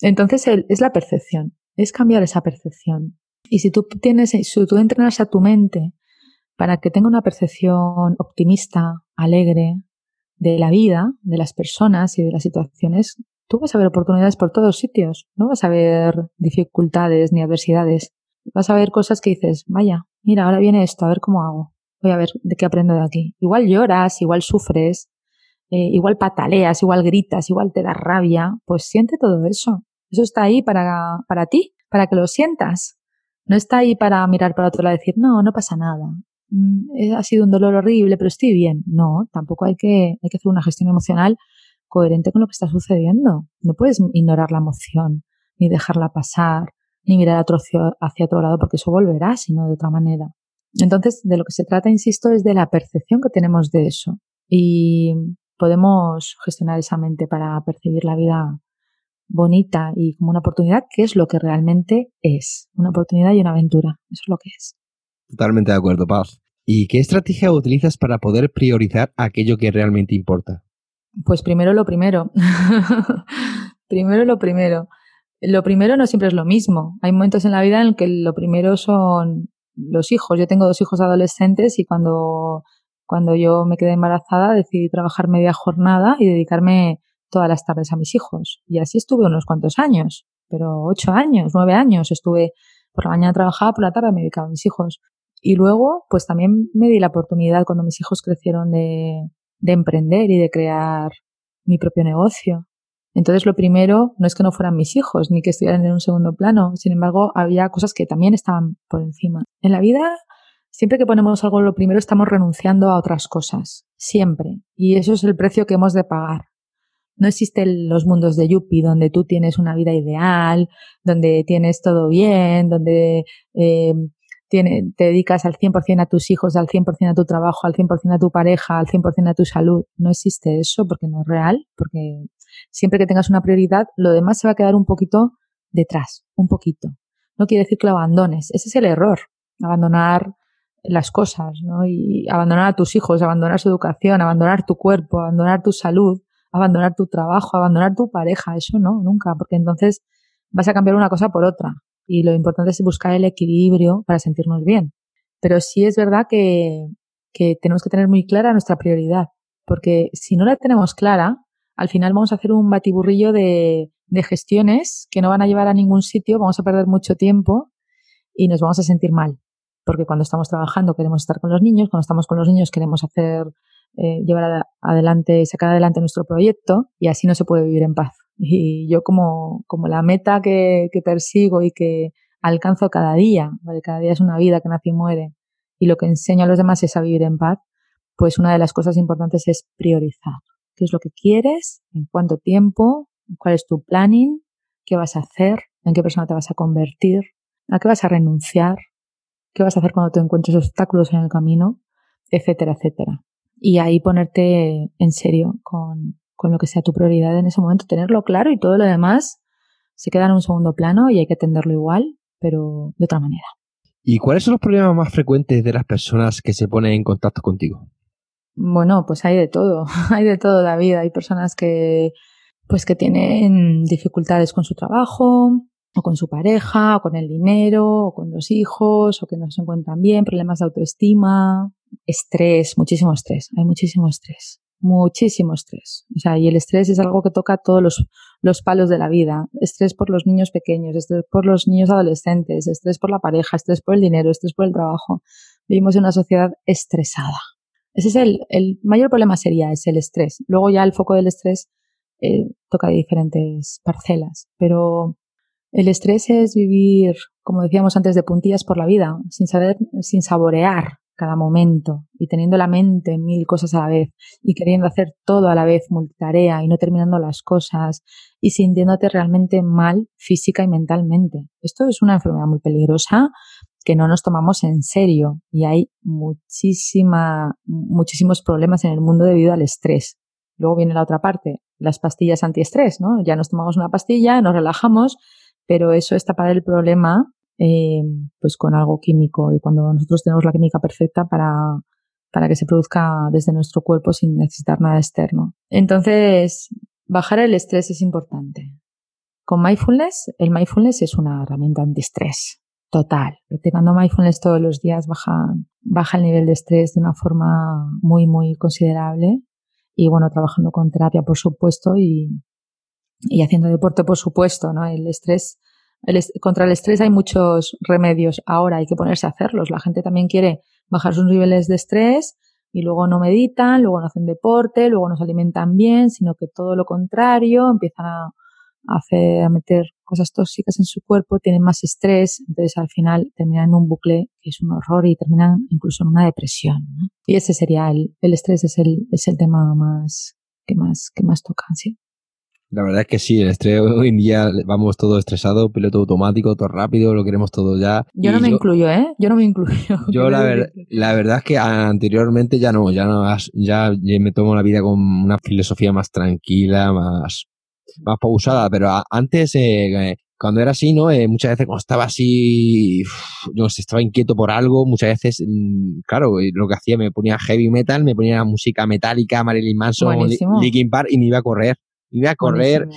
Entonces es la percepción, es cambiar esa percepción. Y si tú tienes, si tú entrenas a tu mente para que tenga una percepción optimista, alegre de la vida, de las personas y de las situaciones, tú vas a ver oportunidades por todos sitios, no vas a ver dificultades ni adversidades. Vas a ver cosas que dices, vaya, mira, ahora viene esto, a ver cómo hago. Voy a ver de qué aprendo de aquí. Igual lloras, igual sufres, eh, igual pataleas, igual gritas, igual te da rabia. Pues siente todo eso. Eso está ahí para, para ti, para que lo sientas. No está ahí para mirar para otro lado y decir, no, no pasa nada. Mm, ha sido un dolor horrible, pero estoy bien. No, tampoco hay que, hay que hacer una gestión emocional coherente con lo que está sucediendo. No puedes ignorar la emoción, ni dejarla pasar, ni mirar hacia otro lado porque eso volverá, sino de otra manera. Entonces, de lo que se trata, insisto, es de la percepción que tenemos de eso. Y podemos gestionar esa mente para percibir la vida bonita y como una oportunidad, que es lo que realmente es. Una oportunidad y una aventura. Eso es lo que es. Totalmente de acuerdo, Paz. ¿Y qué estrategia utilizas para poder priorizar aquello que realmente importa? Pues primero lo primero. primero lo primero lo primero no siempre es lo mismo. Hay momentos en la vida en el que lo primero son los hijos. Yo tengo dos hijos adolescentes y cuando, cuando yo me quedé embarazada decidí trabajar media jornada y dedicarme todas las tardes a mis hijos. Y así estuve unos cuantos años, pero ocho años, nueve años estuve por la mañana trabajaba, por la tarde me dedicaba a mis hijos. Y luego, pues también me di la oportunidad cuando mis hijos crecieron de, de emprender y de crear mi propio negocio. Entonces, lo primero no es que no fueran mis hijos ni que estuvieran en un segundo plano, sin embargo, había cosas que también estaban por encima. En la vida, siempre que ponemos algo lo primero, estamos renunciando a otras cosas, siempre. Y eso es el precio que hemos de pagar. No existen los mundos de Yuppie donde tú tienes una vida ideal, donde tienes todo bien, donde eh, te dedicas al 100% a tus hijos, al 100% a tu trabajo, al 100% a tu pareja, al 100% a tu salud. No existe eso porque no es real, porque siempre que tengas una prioridad, lo demás se va a quedar un poquito detrás, un poquito. No quiere decir que lo abandones, ese es el error, abandonar las cosas, ¿no? Y abandonar a tus hijos, abandonar su educación, abandonar tu cuerpo, abandonar tu salud, abandonar tu trabajo, abandonar tu pareja, eso no, nunca, porque entonces vas a cambiar una cosa por otra. Y lo importante es buscar el equilibrio para sentirnos bien. Pero sí es verdad que, que tenemos que tener muy clara nuestra prioridad, porque si no la tenemos clara, al final vamos a hacer un batiburrillo de, de gestiones que no van a llevar a ningún sitio, vamos a perder mucho tiempo y nos vamos a sentir mal. Porque cuando estamos trabajando queremos estar con los niños, cuando estamos con los niños queremos hacer, eh, llevar adelante, sacar adelante nuestro proyecto y así no se puede vivir en paz. Y yo como, como la meta que, que persigo y que alcanzo cada día, ¿vale? cada día es una vida que nace y muere, y lo que enseño a los demás es a vivir en paz, pues una de las cosas importantes es priorizar. ¿Qué es lo que quieres? ¿En cuánto tiempo? ¿Cuál es tu planning? ¿Qué vas a hacer? ¿En qué persona te vas a convertir? ¿A qué vas a renunciar? ¿Qué vas a hacer cuando te encuentres obstáculos en el camino? Etcétera, etcétera. Y ahí ponerte en serio con, con lo que sea tu prioridad en ese momento, tenerlo claro y todo lo demás se queda en un segundo plano y hay que atenderlo igual, pero de otra manera. ¿Y cuáles son los problemas más frecuentes de las personas que se ponen en contacto contigo? Bueno, pues hay de todo, hay de todo, David. Hay personas que, pues que tienen dificultades con su trabajo, o con su pareja, o con el dinero, o con los hijos, o que no se encuentran bien, problemas de autoestima, estrés, muchísimo estrés, hay muchísimo estrés muchísimo estrés. O sea, y el estrés es algo que toca todos los, los palos de la vida. Estrés por los niños pequeños, estrés por los niños adolescentes, estrés por la pareja, estrés por el dinero, estrés por el trabajo. Vivimos en una sociedad estresada. Ese es el, el mayor problema sería es el estrés. Luego ya el foco del estrés eh, toca diferentes parcelas, pero el estrés es vivir, como decíamos antes, de puntillas por la vida, sin saber, sin saborear cada momento y teniendo la mente en mil cosas a la vez y queriendo hacer todo a la vez, multitarea y no terminando las cosas y sintiéndote realmente mal física y mentalmente. Esto es una enfermedad muy peligrosa que no nos tomamos en serio y hay muchísima, muchísimos problemas en el mundo debido al estrés. Luego viene la otra parte, las pastillas antiestrés, ¿no? Ya nos tomamos una pastilla, nos relajamos, pero eso es tapar el problema eh, pues con algo químico y cuando nosotros tenemos la química perfecta para, para que se produzca desde nuestro cuerpo sin necesitar nada externo. Entonces, bajar el estrés es importante. Con mindfulness, el mindfulness es una herramienta antiestrés total. Practicando mindfulness todos los días baja, baja el nivel de estrés de una forma muy, muy considerable. Y bueno, trabajando con terapia, por supuesto, y, y haciendo deporte, por supuesto, ¿no? El estrés contra el estrés hay muchos remedios. Ahora hay que ponerse a hacerlos. La gente también quiere bajar sus niveles de estrés y luego no meditan, luego no hacen deporte, luego no se alimentan bien, sino que todo lo contrario, empiezan a, hacer, a meter cosas tóxicas en su cuerpo, tienen más estrés, entonces al final terminan en un bucle que es un horror y terminan incluso en una depresión. Y ese sería el, el estrés, es el, es el tema más que más, que más tocan, sí. La verdad es que sí, el estrés hoy en día vamos todo estresado, piloto automático, todo rápido, lo queremos todo ya. Yo no me incluyo, ¿eh? Yo no me incluyo. Yo la, la verdad es que anteriormente ya no, ya no, ya me tomo la vida con una filosofía más tranquila, más, más pausada, pero antes, eh, cuando era así, ¿no? Eh, muchas veces cuando estaba así, yo estaba inquieto por algo, muchas veces, mm, claro, lo que hacía me ponía heavy metal, me ponía música metálica, Marilyn Manson, Linkin Park y me iba a correr iba a correr,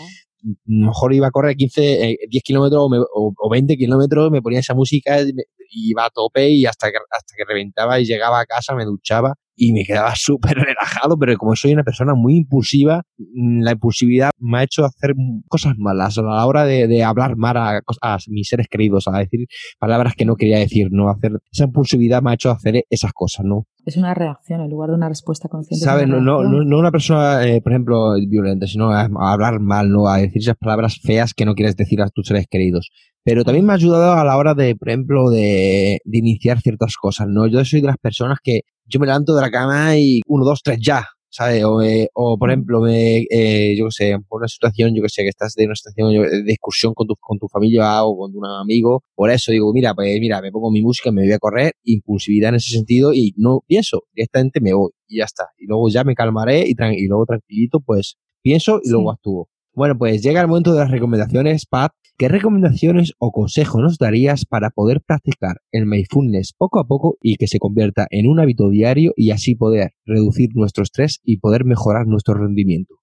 mejor iba a correr 15, 10 eh, kilómetros o, 20 kilómetros, me ponía esa música y iba a tope y hasta que, hasta que reventaba y llegaba a casa, me duchaba y me quedaba súper relajado, pero como soy una persona muy impulsiva, mm, la impulsividad me ha hecho hacer cosas malas a la hora de, hablar mal a, mis seres queridos, a decir palabras que no quería decir, no hacer esa impulsividad me ha hecho hacer esas cosas, ¿no? Es una reacción en lugar de una respuesta consciente. ¿Sabes? No, no, no, una persona, eh, por ejemplo, violenta, sino a, hablar mal, ¿no? A decir esas palabras feas que no quieres decir a tus seres queridos pero también me ha ayudado a la hora de, por ejemplo, de, de, iniciar ciertas cosas, ¿no? Yo soy de las personas que yo me levanto de la cama y uno, dos, tres, ya, ¿sabes? O, eh, o por ejemplo, me, eh, yo qué sé, por una situación, yo que sé, que estás de una situación de discusión con tu, con tu familia o con un amigo, por eso digo, mira, pues mira, me pongo mi música, me voy a correr, impulsividad en ese sentido y no pienso, directamente me voy y ya está. Y luego ya me calmaré y, y luego tranquilito, pues pienso y luego actúo. Bueno, pues llega el momento de las recomendaciones, Pat. ¿Qué recomendaciones o consejos nos darías para poder practicar el mindfulness poco a poco y que se convierta en un hábito diario y así poder reducir nuestro estrés y poder mejorar nuestro rendimiento?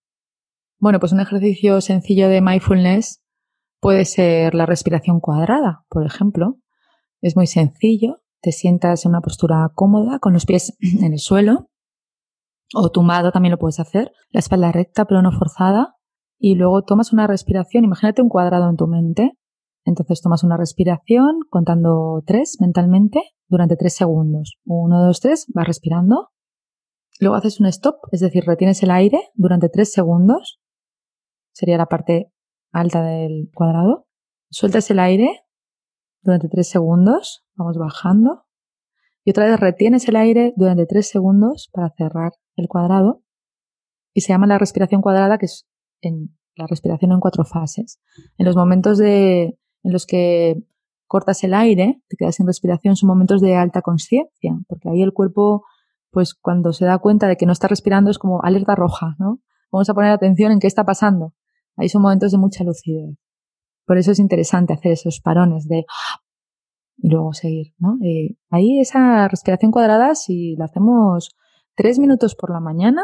Bueno, pues un ejercicio sencillo de mindfulness puede ser la respiración cuadrada, por ejemplo. Es muy sencillo. Te sientas en una postura cómoda con los pies en el suelo o tumbado también lo puedes hacer, la espalda recta pero no forzada, y luego tomas una respiración, imagínate un cuadrado en tu mente, entonces tomas una respiración contando tres mentalmente durante tres segundos. Uno, dos, tres, vas respirando. Luego haces un stop, es decir, retienes el aire durante tres segundos. Sería la parte alta del cuadrado. Sueltas el aire durante tres segundos. Vamos bajando. Y otra vez retienes el aire durante tres segundos para cerrar el cuadrado. Y se llama la respiración cuadrada, que es en la respiración en cuatro fases. En los momentos de, en los que cortas el aire, te quedas sin respiración, son momentos de alta conciencia, porque ahí el cuerpo, pues cuando se da cuenta de que no está respirando es como alerta roja, ¿no? Vamos a poner atención en qué está pasando. Ahí son momentos de mucha lucidez. Por eso es interesante hacer esos parones de y luego seguir, ¿no? Ahí esa respiración cuadrada, si la hacemos tres minutos por la mañana,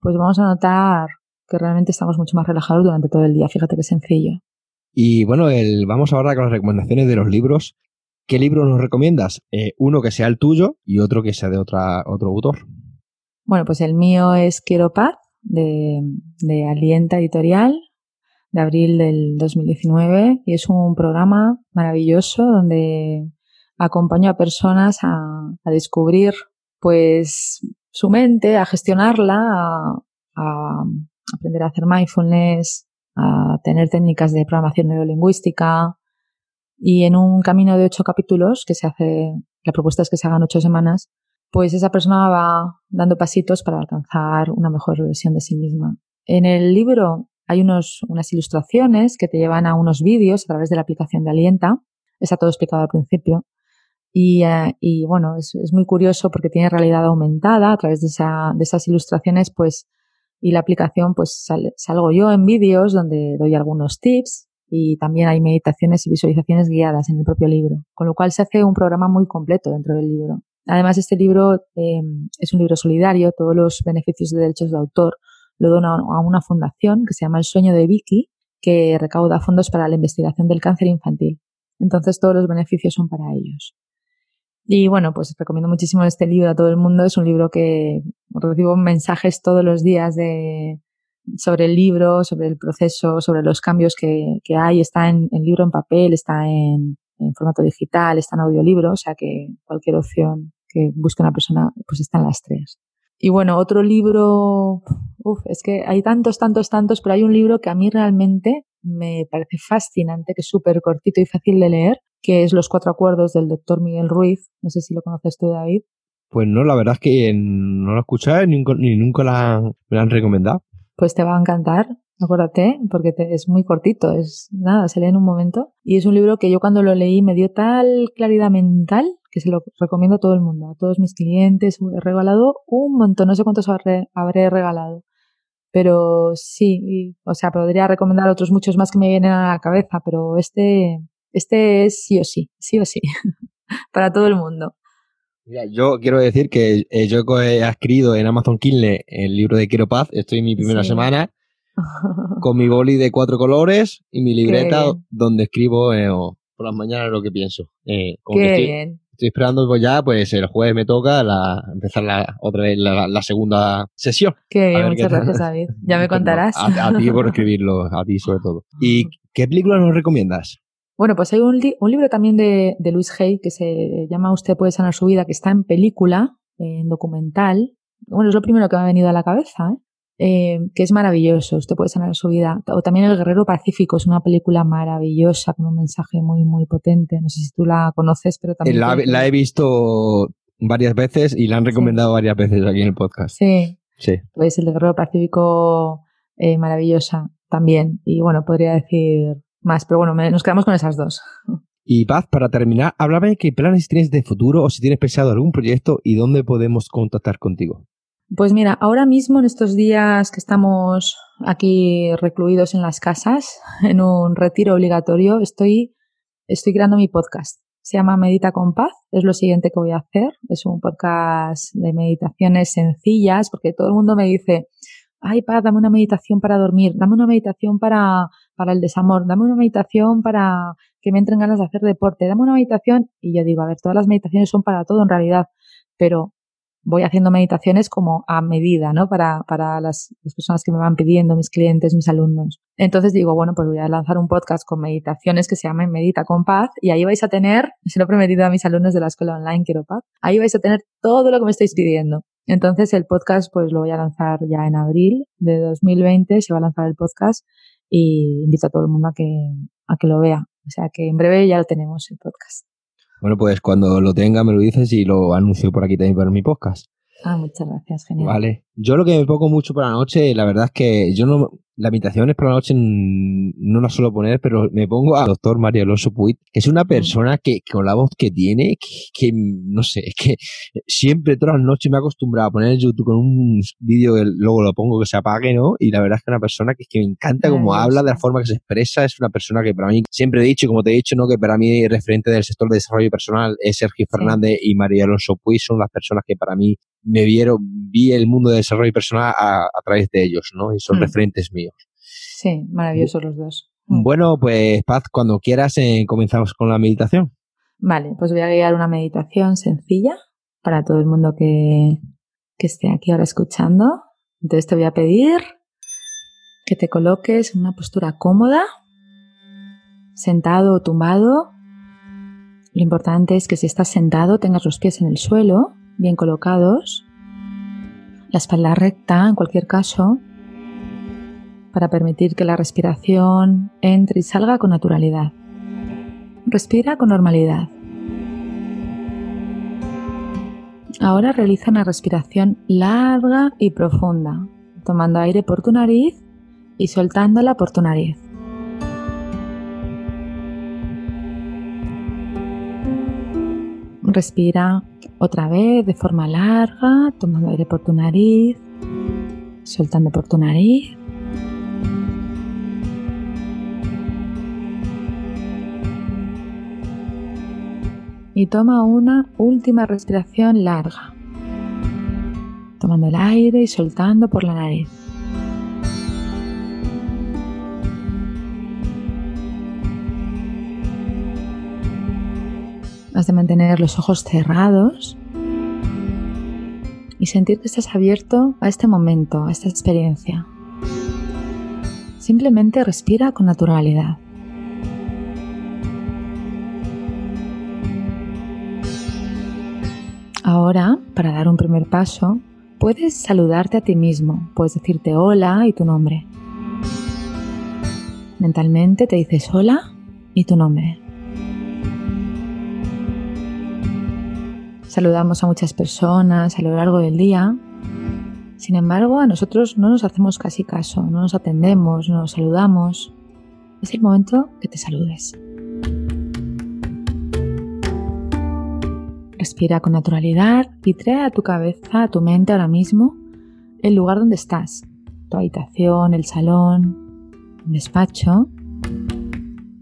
pues vamos a notar que realmente estamos mucho más relajados durante todo el día. Fíjate qué sencillo. Y bueno, el, vamos ahora con las recomendaciones de los libros. ¿Qué libro nos recomiendas? Eh, uno que sea el tuyo y otro que sea de otra, otro autor. Bueno, pues el mío es Quiero Paz, de, de Alienta Editorial, de abril del 2019, y es un programa maravilloso donde acompaño a personas a, a descubrir pues su mente, a gestionarla, a, a aprender a hacer mindfulness, a tener técnicas de programación neurolingüística y en un camino de ocho capítulos que se hace, la propuesta es que se hagan ocho semanas, pues esa persona va dando pasitos para alcanzar una mejor versión de sí misma. En el libro hay unos, unas ilustraciones que te llevan a unos vídeos a través de la aplicación de Alienta. Está todo explicado al principio. Y, eh, y bueno, es, es, muy curioso porque tiene realidad aumentada. A través de, esa, de esas ilustraciones, pues y la aplicación pues salgo yo en vídeos donde doy algunos tips y también hay meditaciones y visualizaciones guiadas en el propio libro, con lo cual se hace un programa muy completo dentro del libro. Además, este libro eh, es un libro solidario, todos los beneficios de derechos de autor lo dona a una fundación que se llama El Sueño de Vicky, que recauda fondos para la investigación del cáncer infantil. Entonces, todos los beneficios son para ellos. Y bueno, pues recomiendo muchísimo este libro a todo el mundo. Es un libro que recibo mensajes todos los días de, sobre el libro, sobre el proceso, sobre los cambios que, que hay. Está en, en, libro en papel, está en, en, formato digital, está en audiolibro, o sea que cualquier opción que busque una persona, pues están las tres. Y bueno, otro libro, uf, es que hay tantos, tantos, tantos, pero hay un libro que a mí realmente me parece fascinante, que es súper cortito y fácil de leer, que es Los Cuatro Acuerdos del doctor Miguel Ruiz. No sé si lo conoces tú, David. Pues no, la verdad es que no lo he escuchado ni, ni nunca la, me la han recomendado. Pues te va a encantar, acuérdate, porque te, es muy cortito, es nada, se lee en un momento. Y es un libro que yo cuando lo leí me dio tal claridad mental que se lo recomiendo a todo el mundo, a todos mis clientes. He regalado un montón, no sé cuántos habré, habré regalado. Pero sí, o sea, podría recomendar otros muchos más que me vienen a la cabeza, pero este este es sí o sí, sí o sí, para todo el mundo. Mira, yo quiero decir que eh, yo he adquirido en Amazon Kindle el libro de Quiero Paz, estoy en mi primera sí. semana, con mi boli de cuatro colores y mi libreta donde escribo eh, por las mañanas lo que pienso. Eh, Qué que estoy, bien. Estoy esperando pues ya, pues el jueves me toca la, empezar la, otra vez la, la segunda sesión. Qué bien, muchas gracias, David. Ya me contarás. A, a ti por escribirlo, a ti sobre todo. ¿Y qué película nos recomiendas? Bueno, pues hay un, li un libro también de, de Luis Hay que se llama Usted puede sanar su vida, que está en película, en documental. Bueno, es lo primero que me ha venido a la cabeza, ¿eh? Eh, que es maravilloso. Usted puede sanar su vida. O también El Guerrero Pacífico es una película maravillosa con un mensaje muy, muy potente. No sé si tú la conoces, pero también. La, la he visto varias veces y la han recomendado sí. varias veces aquí en el podcast. Sí. Sí. Pues El Guerrero Pacífico, eh, maravillosa también. Y bueno, podría decir más, pero bueno, me, nos quedamos con esas dos. Y Paz, para terminar, háblame qué planes tienes de futuro o si tienes pensado algún proyecto y dónde podemos contactar contigo. Pues mira, ahora mismo en estos días que estamos aquí recluidos en las casas, en un retiro obligatorio, estoy, estoy creando mi podcast. Se llama Medita con Paz, es lo siguiente que voy a hacer. Es un podcast de meditaciones sencillas, porque todo el mundo me dice, ay, Paz, dame una meditación para dormir, dame una meditación para, para el desamor, dame una meditación para que me entren ganas de hacer deporte, dame una meditación. Y yo digo, a ver, todas las meditaciones son para todo en realidad, pero voy haciendo meditaciones como a medida, ¿no? Para, para las, personas que me van pidiendo, mis clientes, mis alumnos. Entonces digo, bueno, pues voy a lanzar un podcast con meditaciones que se llamen Medita con Paz y ahí vais a tener, se lo he prometido a mis alumnos de la escuela online Quiero Paz, ahí vais a tener todo lo que me estáis pidiendo. Entonces el podcast pues lo voy a lanzar ya en abril de 2020, se va a lanzar el podcast y invito a todo el mundo a que, a que lo vea. O sea que en breve ya lo tenemos el podcast. Bueno, pues cuando lo tenga me lo dices y lo anuncio por aquí también para mi podcast. Ah, muchas gracias, genial. Vale. Yo lo que me pongo mucho por la noche, la verdad es que yo no, la habitación es por la noche no la suelo poner, pero me pongo al doctor Mario Alonso Puig, que es una mm. persona que, con la voz que tiene, que, no sé, es que siempre todas las noches me he acostumbrado a poner en YouTube con un vídeo que luego lo pongo que se apague, ¿no? Y la verdad es que es una persona que, que me encanta cómo habla, de la forma que se expresa, es una persona que para mí, siempre he dicho, como te he dicho, ¿no? Que para mí referente del sector de desarrollo personal es Sergio Fernández y María Alonso Puig, son las personas que para mí me vieron, vi el mundo del desarrollo personal a, través de ellos, ¿no? Y son mm. referentes míos. Sí, maravillosos los dos. Mm. Bueno, pues Paz, cuando quieras eh, comenzamos con la meditación. Vale, pues voy a guiar una meditación sencilla para todo el mundo que, que esté aquí ahora escuchando. Entonces te voy a pedir que te coloques en una postura cómoda, sentado o tumbado. Lo importante es que si estás sentado tengas los pies en el suelo bien colocados, la espalda recta en cualquier caso, para permitir que la respiración entre y salga con naturalidad. Respira con normalidad. Ahora realiza una respiración larga y profunda, tomando aire por tu nariz y soltándola por tu nariz. Respira otra vez de forma larga, tomando aire por tu nariz, soltando por tu nariz. Y toma una última respiración larga, tomando el aire y soltando por la nariz. Has de mantener los ojos cerrados y sentir que estás abierto a este momento, a esta experiencia. Simplemente respira con naturalidad. Ahora, para dar un primer paso, puedes saludarte a ti mismo, puedes decirte hola y tu nombre. Mentalmente te dices hola y tu nombre. Saludamos a muchas personas a lo largo del día. Sin embargo, a nosotros no nos hacemos casi caso, no nos atendemos, no nos saludamos. Es el momento que te saludes. Respira con naturalidad y trae a tu cabeza, a tu mente ahora mismo, el lugar donde estás, tu habitación, el salón, el despacho.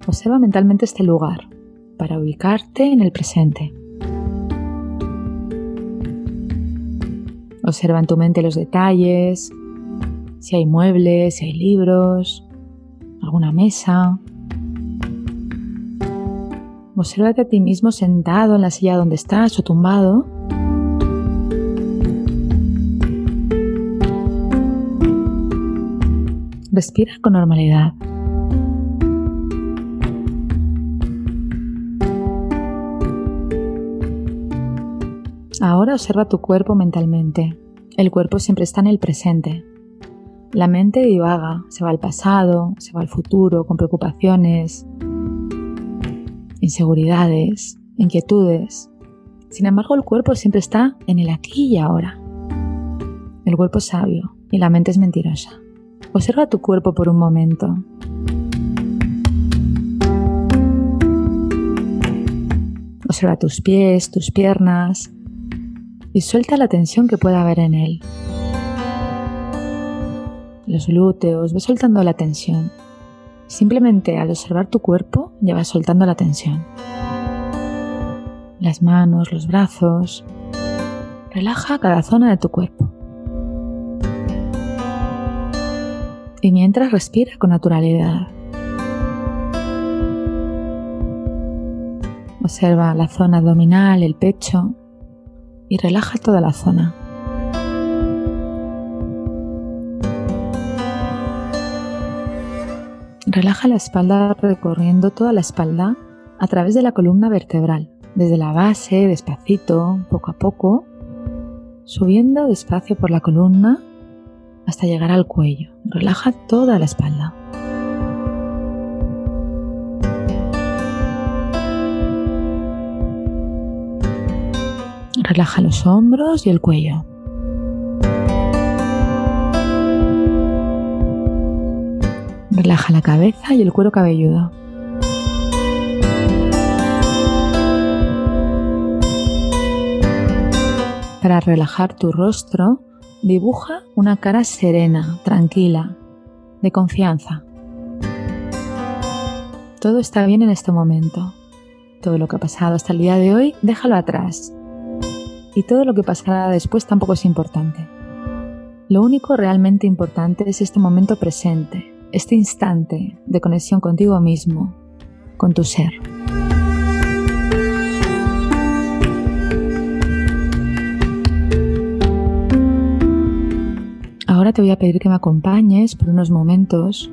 Observa mentalmente este lugar para ubicarte en el presente. Observa en tu mente los detalles, si hay muebles, si hay libros, alguna mesa. Obsérvate a ti mismo sentado en la silla donde estás o tumbado. Respira con normalidad. Ahora observa tu cuerpo mentalmente. El cuerpo siempre está en el presente. La mente divaga, se va al pasado, se va al futuro, con preocupaciones, inseguridades, inquietudes. Sin embargo, el cuerpo siempre está en el aquí y ahora. El cuerpo es sabio y la mente es mentirosa. Observa tu cuerpo por un momento. Observa tus pies, tus piernas, y suelta la tensión que pueda haber en él. Los glúteos, ve soltando la tensión. Simplemente al observar tu cuerpo ya vas soltando la tensión. Las manos, los brazos. Relaja cada zona de tu cuerpo. Y mientras respira con naturalidad. Observa la zona abdominal, el pecho, y relaja toda la zona. Relaja la espalda recorriendo toda la espalda a través de la columna vertebral, desde la base, despacito, poco a poco, subiendo despacio por la columna hasta llegar al cuello. Relaja toda la espalda. Relaja los hombros y el cuello. Relaja la cabeza y el cuero cabelludo. Para relajar tu rostro, dibuja una cara serena, tranquila, de confianza. Todo está bien en este momento. Todo lo que ha pasado hasta el día de hoy, déjalo atrás. Y todo lo que pasará después tampoco es importante. Lo único realmente importante es este momento presente, este instante de conexión contigo mismo, con tu ser. Ahora te voy a pedir que me acompañes por unos momentos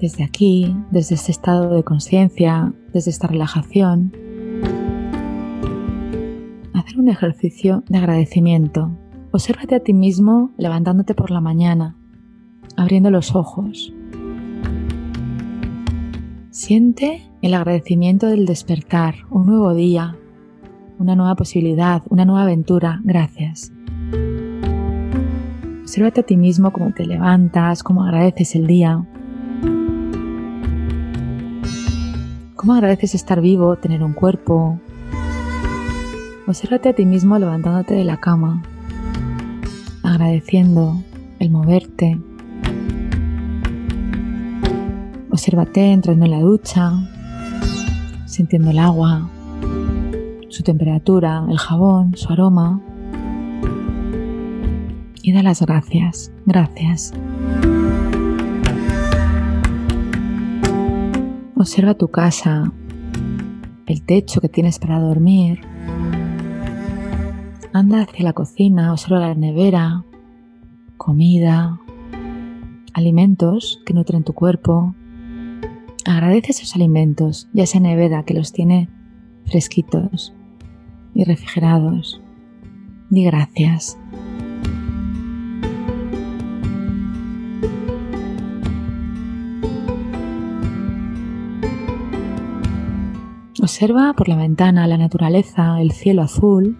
desde aquí, desde este estado de conciencia, desde esta relajación, un ejercicio de agradecimiento. Obsérvate a ti mismo levantándote por la mañana, abriendo los ojos. Siente el agradecimiento del despertar, un nuevo día, una nueva posibilidad, una nueva aventura. Gracias. Obsérvate a ti mismo cómo te levantas, cómo agradeces el día. Cómo agradeces estar vivo, tener un cuerpo. Obsérvate a ti mismo levantándote de la cama, agradeciendo el moverte. Obsérvate entrando en la ducha, sintiendo el agua, su temperatura, el jabón, su aroma y da las gracias. Gracias. Observa tu casa, el techo que tienes para dormir. Anda hacia la cocina, observa la nevera, comida, alimentos que nutren tu cuerpo. Agradece esos alimentos y a esa nevera que los tiene fresquitos y refrigerados. Di gracias. Observa por la ventana la naturaleza, el cielo azul,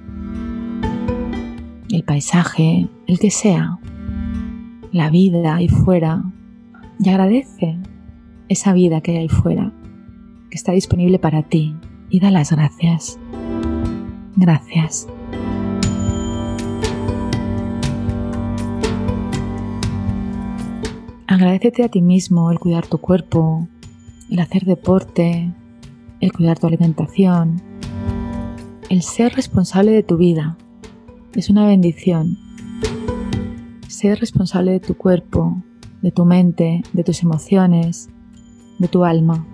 el paisaje, el que sea, la vida ahí fuera y agradece esa vida que hay ahí fuera, que está disponible para ti y da las gracias. Gracias. Agradecete a ti mismo el cuidar tu cuerpo, el hacer deporte, el cuidar tu alimentación, el ser responsable de tu vida. Es una bendición. Ser responsable de tu cuerpo, de tu mente, de tus emociones, de tu alma.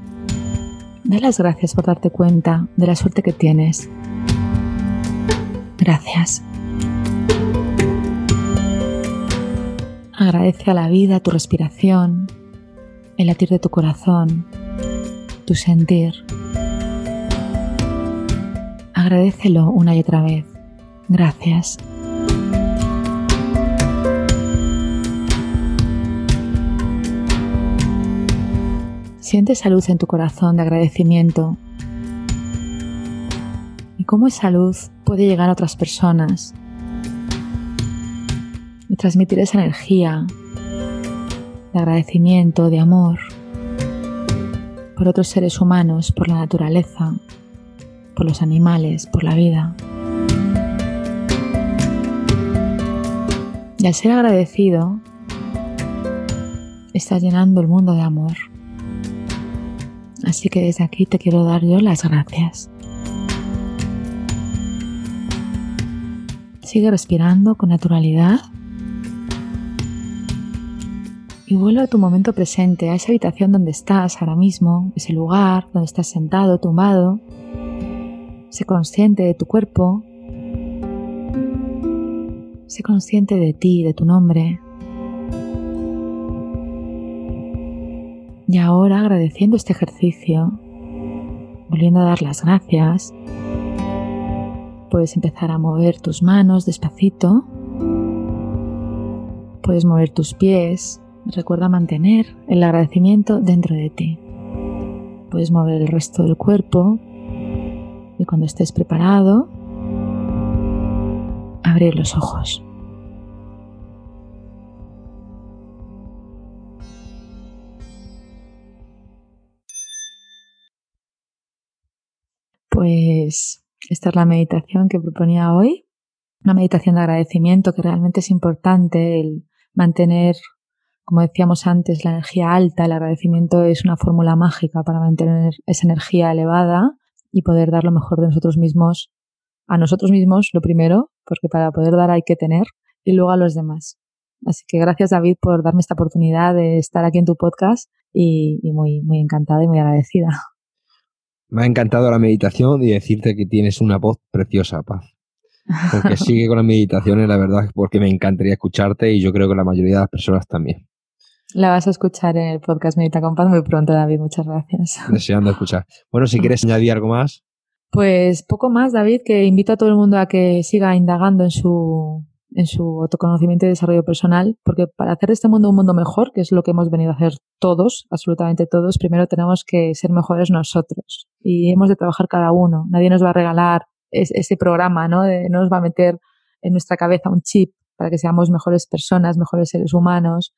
Da las gracias por darte cuenta de la suerte que tienes. Gracias. Agradece a la vida tu respiración, el latir de tu corazón, tu sentir. Agradecelo una y otra vez. Gracias. Siente esa luz en tu corazón de agradecimiento. Y cómo esa luz puede llegar a otras personas y transmitir esa energía de agradecimiento, de amor por otros seres humanos, por la naturaleza, por los animales, por la vida. Y al ser agradecido, estás llenando el mundo de amor. Así que desde aquí te quiero dar yo las gracias. Sigue respirando con naturalidad y vuelve a tu momento presente, a esa habitación donde estás ahora mismo, ese lugar donde estás sentado, tumbado, Sé consciente de tu cuerpo. Sé consciente de ti, de tu nombre. Y ahora agradeciendo este ejercicio, volviendo a dar las gracias, puedes empezar a mover tus manos despacito. Puedes mover tus pies. Recuerda mantener el agradecimiento dentro de ti. Puedes mover el resto del cuerpo y cuando estés preparado, abrir los ojos. Pues esta es la meditación que proponía hoy. Una meditación de agradecimiento que realmente es importante el mantener, como decíamos antes, la energía alta. El agradecimiento es una fórmula mágica para mantener esa energía elevada y poder dar lo mejor de nosotros mismos a nosotros mismos, lo primero, porque para poder dar hay que tener, y luego a los demás. Así que gracias David por darme esta oportunidad de estar aquí en tu podcast y, muy, muy encantada y muy agradecida. Me ha encantado la meditación y decirte que tienes una voz preciosa, Paz. Porque sigue con las meditaciones, la verdad, porque me encantaría escucharte y yo creo que la mayoría de las personas también. La vas a escuchar en el podcast Medita con Paz muy pronto, David. Muchas gracias. Deseando escuchar. Bueno, si quieres añadir algo más. Pues poco más, David, que invito a todo el mundo a que siga indagando en su, en su autoconocimiento y desarrollo personal, porque para hacer de este mundo un mundo mejor, que es lo que hemos venido a hacer todos, absolutamente todos, primero tenemos que ser mejores nosotros y hemos de trabajar cada uno. Nadie nos va a regalar ese programa, ¿no? De, no nos va a meter en nuestra cabeza un chip para que seamos mejores personas, mejores seres humanos,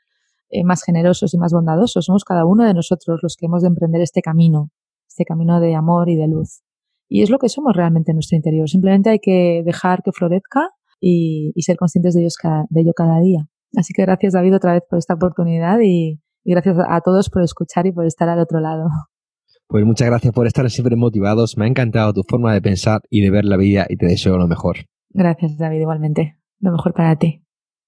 eh, más generosos y más bondadosos. Somos cada uno de nosotros los que hemos de emprender este camino, este camino de amor y de luz. Y es lo que somos realmente en nuestro interior. Simplemente hay que dejar que florezca y, ser conscientes de, ellos de ello cada día. Así que gracias David otra vez por esta oportunidad y, y gracias a todos por escuchar y por estar al otro lado. Pues muchas gracias por estar siempre motivados. Me ha encantado tu forma de pensar y de ver la vida y te deseo lo mejor. Gracias David, igualmente. Lo mejor para ti.